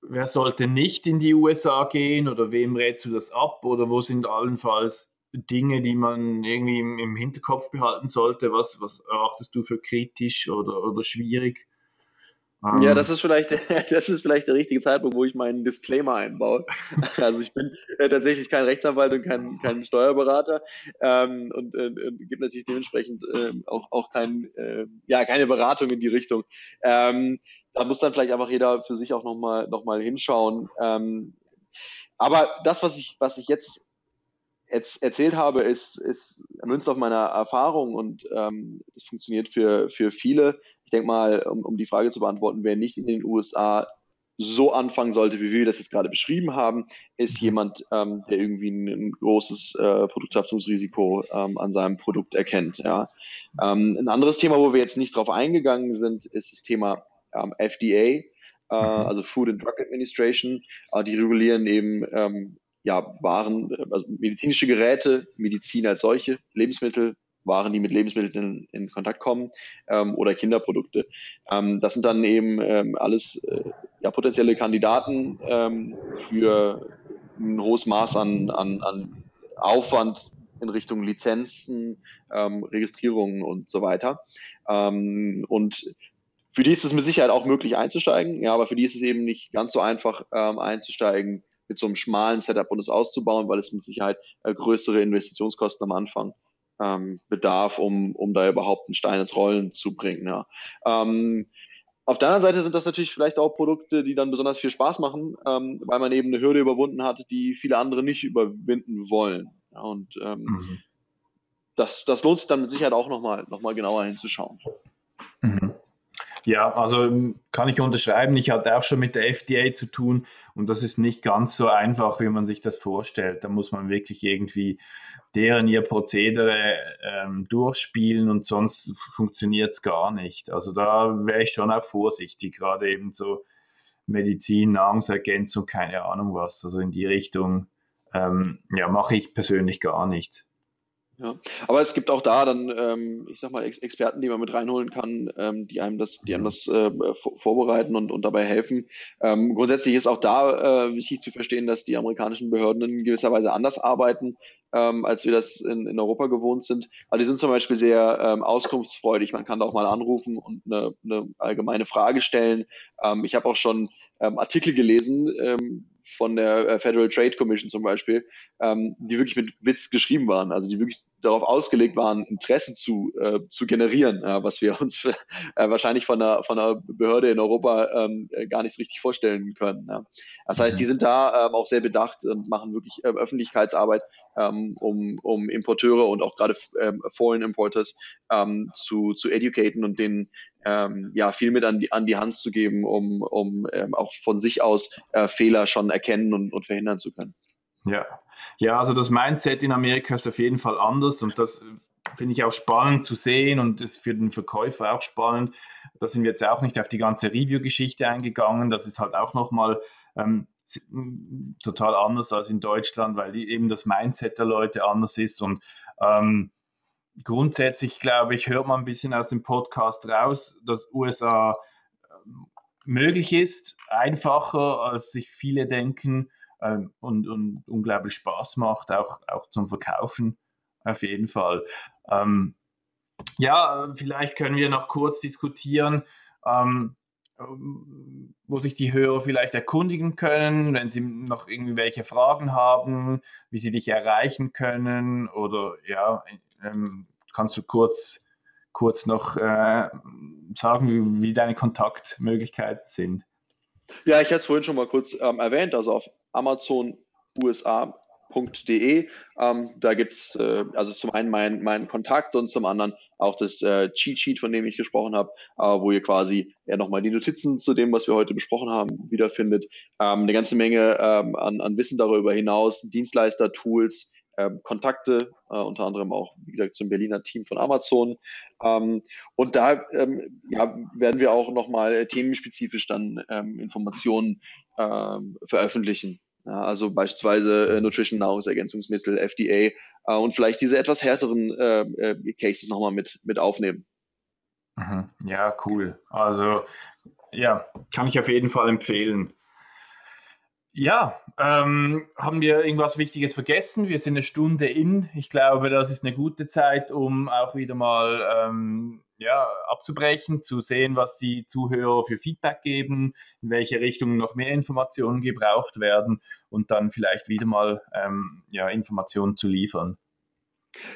wer sollte nicht in die USA gehen oder wem rätst du das ab oder wo sind allenfalls Dinge, die man irgendwie im, im Hinterkopf behalten sollte? Was, was erachtest du für kritisch oder, oder schwierig? Ja, ähm. das ist vielleicht, das ist vielleicht der richtige Zeitpunkt, wo ich meinen Disclaimer einbaue. Also ich bin äh, tatsächlich kein Rechtsanwalt und kein, kein Steuerberater ähm, und äh, gibt natürlich dementsprechend äh, auch, auch kein, äh, ja, keine Beratung in die Richtung. Ähm, da muss dann vielleicht einfach jeder für sich auch nochmal noch mal hinschauen. Ähm, aber das, was ich, was ich jetzt erzählt habe, ist, ist münzt auf meiner Erfahrung und ähm, das funktioniert für, für viele. Ich denke mal, um, um die Frage zu beantworten, wer nicht in den USA so anfangen sollte, wie wir das jetzt gerade beschrieben haben, ist jemand, ähm, der irgendwie ein, ein großes äh, Produkthaftungsrisiko ähm, an seinem Produkt erkennt. Ja. Ähm, ein anderes Thema, wo wir jetzt nicht drauf eingegangen sind, ist das Thema ähm, FDA, äh, mhm. also Food and Drug Administration. Äh, die regulieren eben ähm, ja, Waren, also medizinische Geräte, Medizin als solche, Lebensmittel, Waren, die mit Lebensmitteln in, in Kontakt kommen ähm, oder Kinderprodukte. Ähm, das sind dann eben ähm, alles äh, ja, potenzielle Kandidaten ähm, für ein hohes Maß an, an, an Aufwand in Richtung Lizenzen, ähm, Registrierungen und so weiter. Ähm, und für die ist es mit Sicherheit auch möglich einzusteigen, ja, aber für die ist es eben nicht ganz so einfach einzusteigen, mit so einem schmalen Setup und es auszubauen, weil es mit Sicherheit äh, größere Investitionskosten am Anfang ähm, bedarf, um, um da überhaupt einen Stein ins Rollen zu bringen. Ja. Ähm, auf der anderen Seite sind das natürlich vielleicht auch Produkte, die dann besonders viel Spaß machen, ähm, weil man eben eine Hürde überwunden hat, die viele andere nicht überwinden wollen. Ja, und ähm, mhm. das, das lohnt sich dann mit Sicherheit auch nochmal noch mal genauer hinzuschauen. Ja, also ähm, kann ich unterschreiben. Ich hatte auch schon mit der FDA zu tun und das ist nicht ganz so einfach, wie man sich das vorstellt. Da muss man wirklich irgendwie deren ihr Prozedere ähm, durchspielen und sonst funktioniert es gar nicht. Also da wäre ich schon auch vorsichtig, gerade eben so Medizin, Nahrungsergänzung, keine Ahnung was. Also in die Richtung ähm, ja, mache ich persönlich gar nichts. Ja, aber es gibt auch da dann, ähm, ich sag mal, Ex Experten, die man mit reinholen kann, ähm, die einem das, die einem das äh, vorbereiten und, und dabei helfen. Ähm, grundsätzlich ist auch da äh, wichtig zu verstehen, dass die amerikanischen Behörden in gewisser Weise anders arbeiten, ähm, als wir das in, in Europa gewohnt sind. Aber die sind zum Beispiel sehr ähm, auskunftsfreudig. Man kann da auch mal anrufen und eine, eine allgemeine Frage stellen. Ähm, ich habe auch schon ähm, Artikel gelesen, ähm, von der äh, Federal Trade Commission zum Beispiel, ähm, die wirklich mit Witz geschrieben waren, also die wirklich darauf ausgelegt waren, Interesse zu, äh, zu generieren, äh, was wir uns für, äh, wahrscheinlich von einer, von einer Behörde in Europa ähm, äh, gar nicht so richtig vorstellen können. Ja. Das heißt, die mhm. sind da ähm, auch sehr bedacht und machen wirklich äh, Öffentlichkeitsarbeit, ähm, um, um Importeure und auch gerade ähm, Foreign Importers ähm, zu, zu educaten und denen ähm, ja viel mit an die, an die Hand zu geben, um, um ähm, auch von sich aus äh, Fehler schon erkennen und, und verhindern zu können. Ja. ja, also das Mindset in Amerika ist auf jeden Fall anders und das finde ich auch spannend zu sehen und ist für den Verkäufer auch spannend. Da sind wir jetzt auch nicht auf die ganze Review-Geschichte eingegangen. Das ist halt auch nochmal ähm, total anders als in Deutschland, weil eben das Mindset der Leute anders ist und ähm, grundsätzlich, glaube ich, hört man ein bisschen aus dem Podcast raus, dass USA möglich ist, einfacher als sich viele denken ähm, und, und unglaublich Spaß macht, auch, auch zum Verkaufen auf jeden Fall. Ähm, ja, vielleicht können wir noch kurz diskutieren, ähm, wo sich die Hörer vielleicht erkundigen können, wenn sie noch irgendwelche Fragen haben, wie sie dich erreichen können oder ja, ähm, kannst du kurz, kurz noch äh, sagen, wie, wie, deine Kontaktmöglichkeiten sind? Ja, ich hatte es vorhin schon mal kurz ähm, erwähnt, also auf Amazon USA De. Ähm, da gibt es äh, also zum einen meinen mein Kontakt und zum anderen auch das äh, Cheat Sheet, von dem ich gesprochen habe, äh, wo ihr quasi ja nochmal die Notizen zu dem, was wir heute besprochen haben, wiederfindet. Ähm, eine ganze Menge ähm, an, an Wissen darüber hinaus, Dienstleister, Tools, ähm, Kontakte, äh, unter anderem auch, wie gesagt, zum Berliner Team von Amazon. Ähm, und da ähm, ja, werden wir auch nochmal äh, themenspezifisch dann ähm, Informationen ähm, veröffentlichen. Ja, also beispielsweise äh, Nutrition, Nahrungsergänzungsmittel, FDA äh, und vielleicht diese etwas härteren äh, äh, Cases nochmal mit, mit aufnehmen. Mhm. Ja, cool. Also ja, kann ich auf jeden Fall empfehlen. Ja, ähm, haben wir irgendwas Wichtiges vergessen? Wir sind eine Stunde in. Ich glaube, das ist eine gute Zeit, um auch wieder mal ähm, ja, abzubrechen, zu sehen, was die Zuhörer für Feedback geben, in welche Richtung noch mehr Informationen gebraucht werden und dann vielleicht wieder mal ähm, ja, Informationen zu liefern.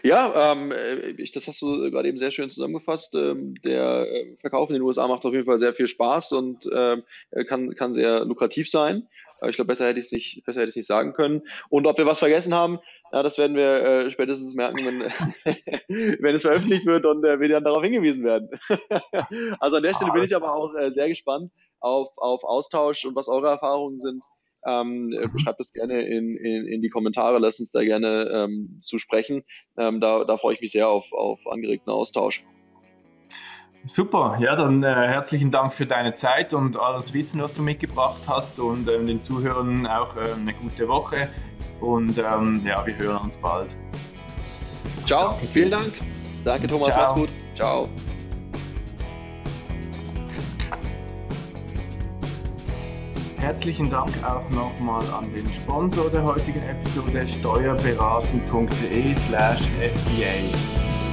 Ja, ähm, äh, ich, das hast du gerade eben sehr schön zusammengefasst. Ähm, der äh, Verkauf in den USA macht auf jeden Fall sehr viel Spaß und ähm, kann, kann sehr lukrativ sein. Ich glaube, besser hätte ich es nicht, besser hätte ich nicht sagen können. Und ob wir was vergessen haben, ja, das werden wir äh, spätestens merken, wenn, wenn es veröffentlicht wird und äh, wir dann darauf hingewiesen werden. also an der Stelle bin ich aber auch äh, sehr gespannt auf, auf Austausch und was eure Erfahrungen sind. Ähm, schreibt es gerne in, in, in die Kommentare, lasst uns da gerne ähm, zu sprechen. Ähm, da, da freue ich mich sehr auf, auf angeregten Austausch. Super, ja, dann äh, herzlichen Dank für deine Zeit und alles Wissen, was du mitgebracht hast und ähm, den Zuhörern auch äh, eine gute Woche und ähm, ja, wir hören uns bald. Ciao, Danke. vielen Dank. Danke Thomas, Ciao. mach's gut. Ciao. Herzlichen Dank auch nochmal an den Sponsor der heutigen Episode steuerberaten.de slash FBA.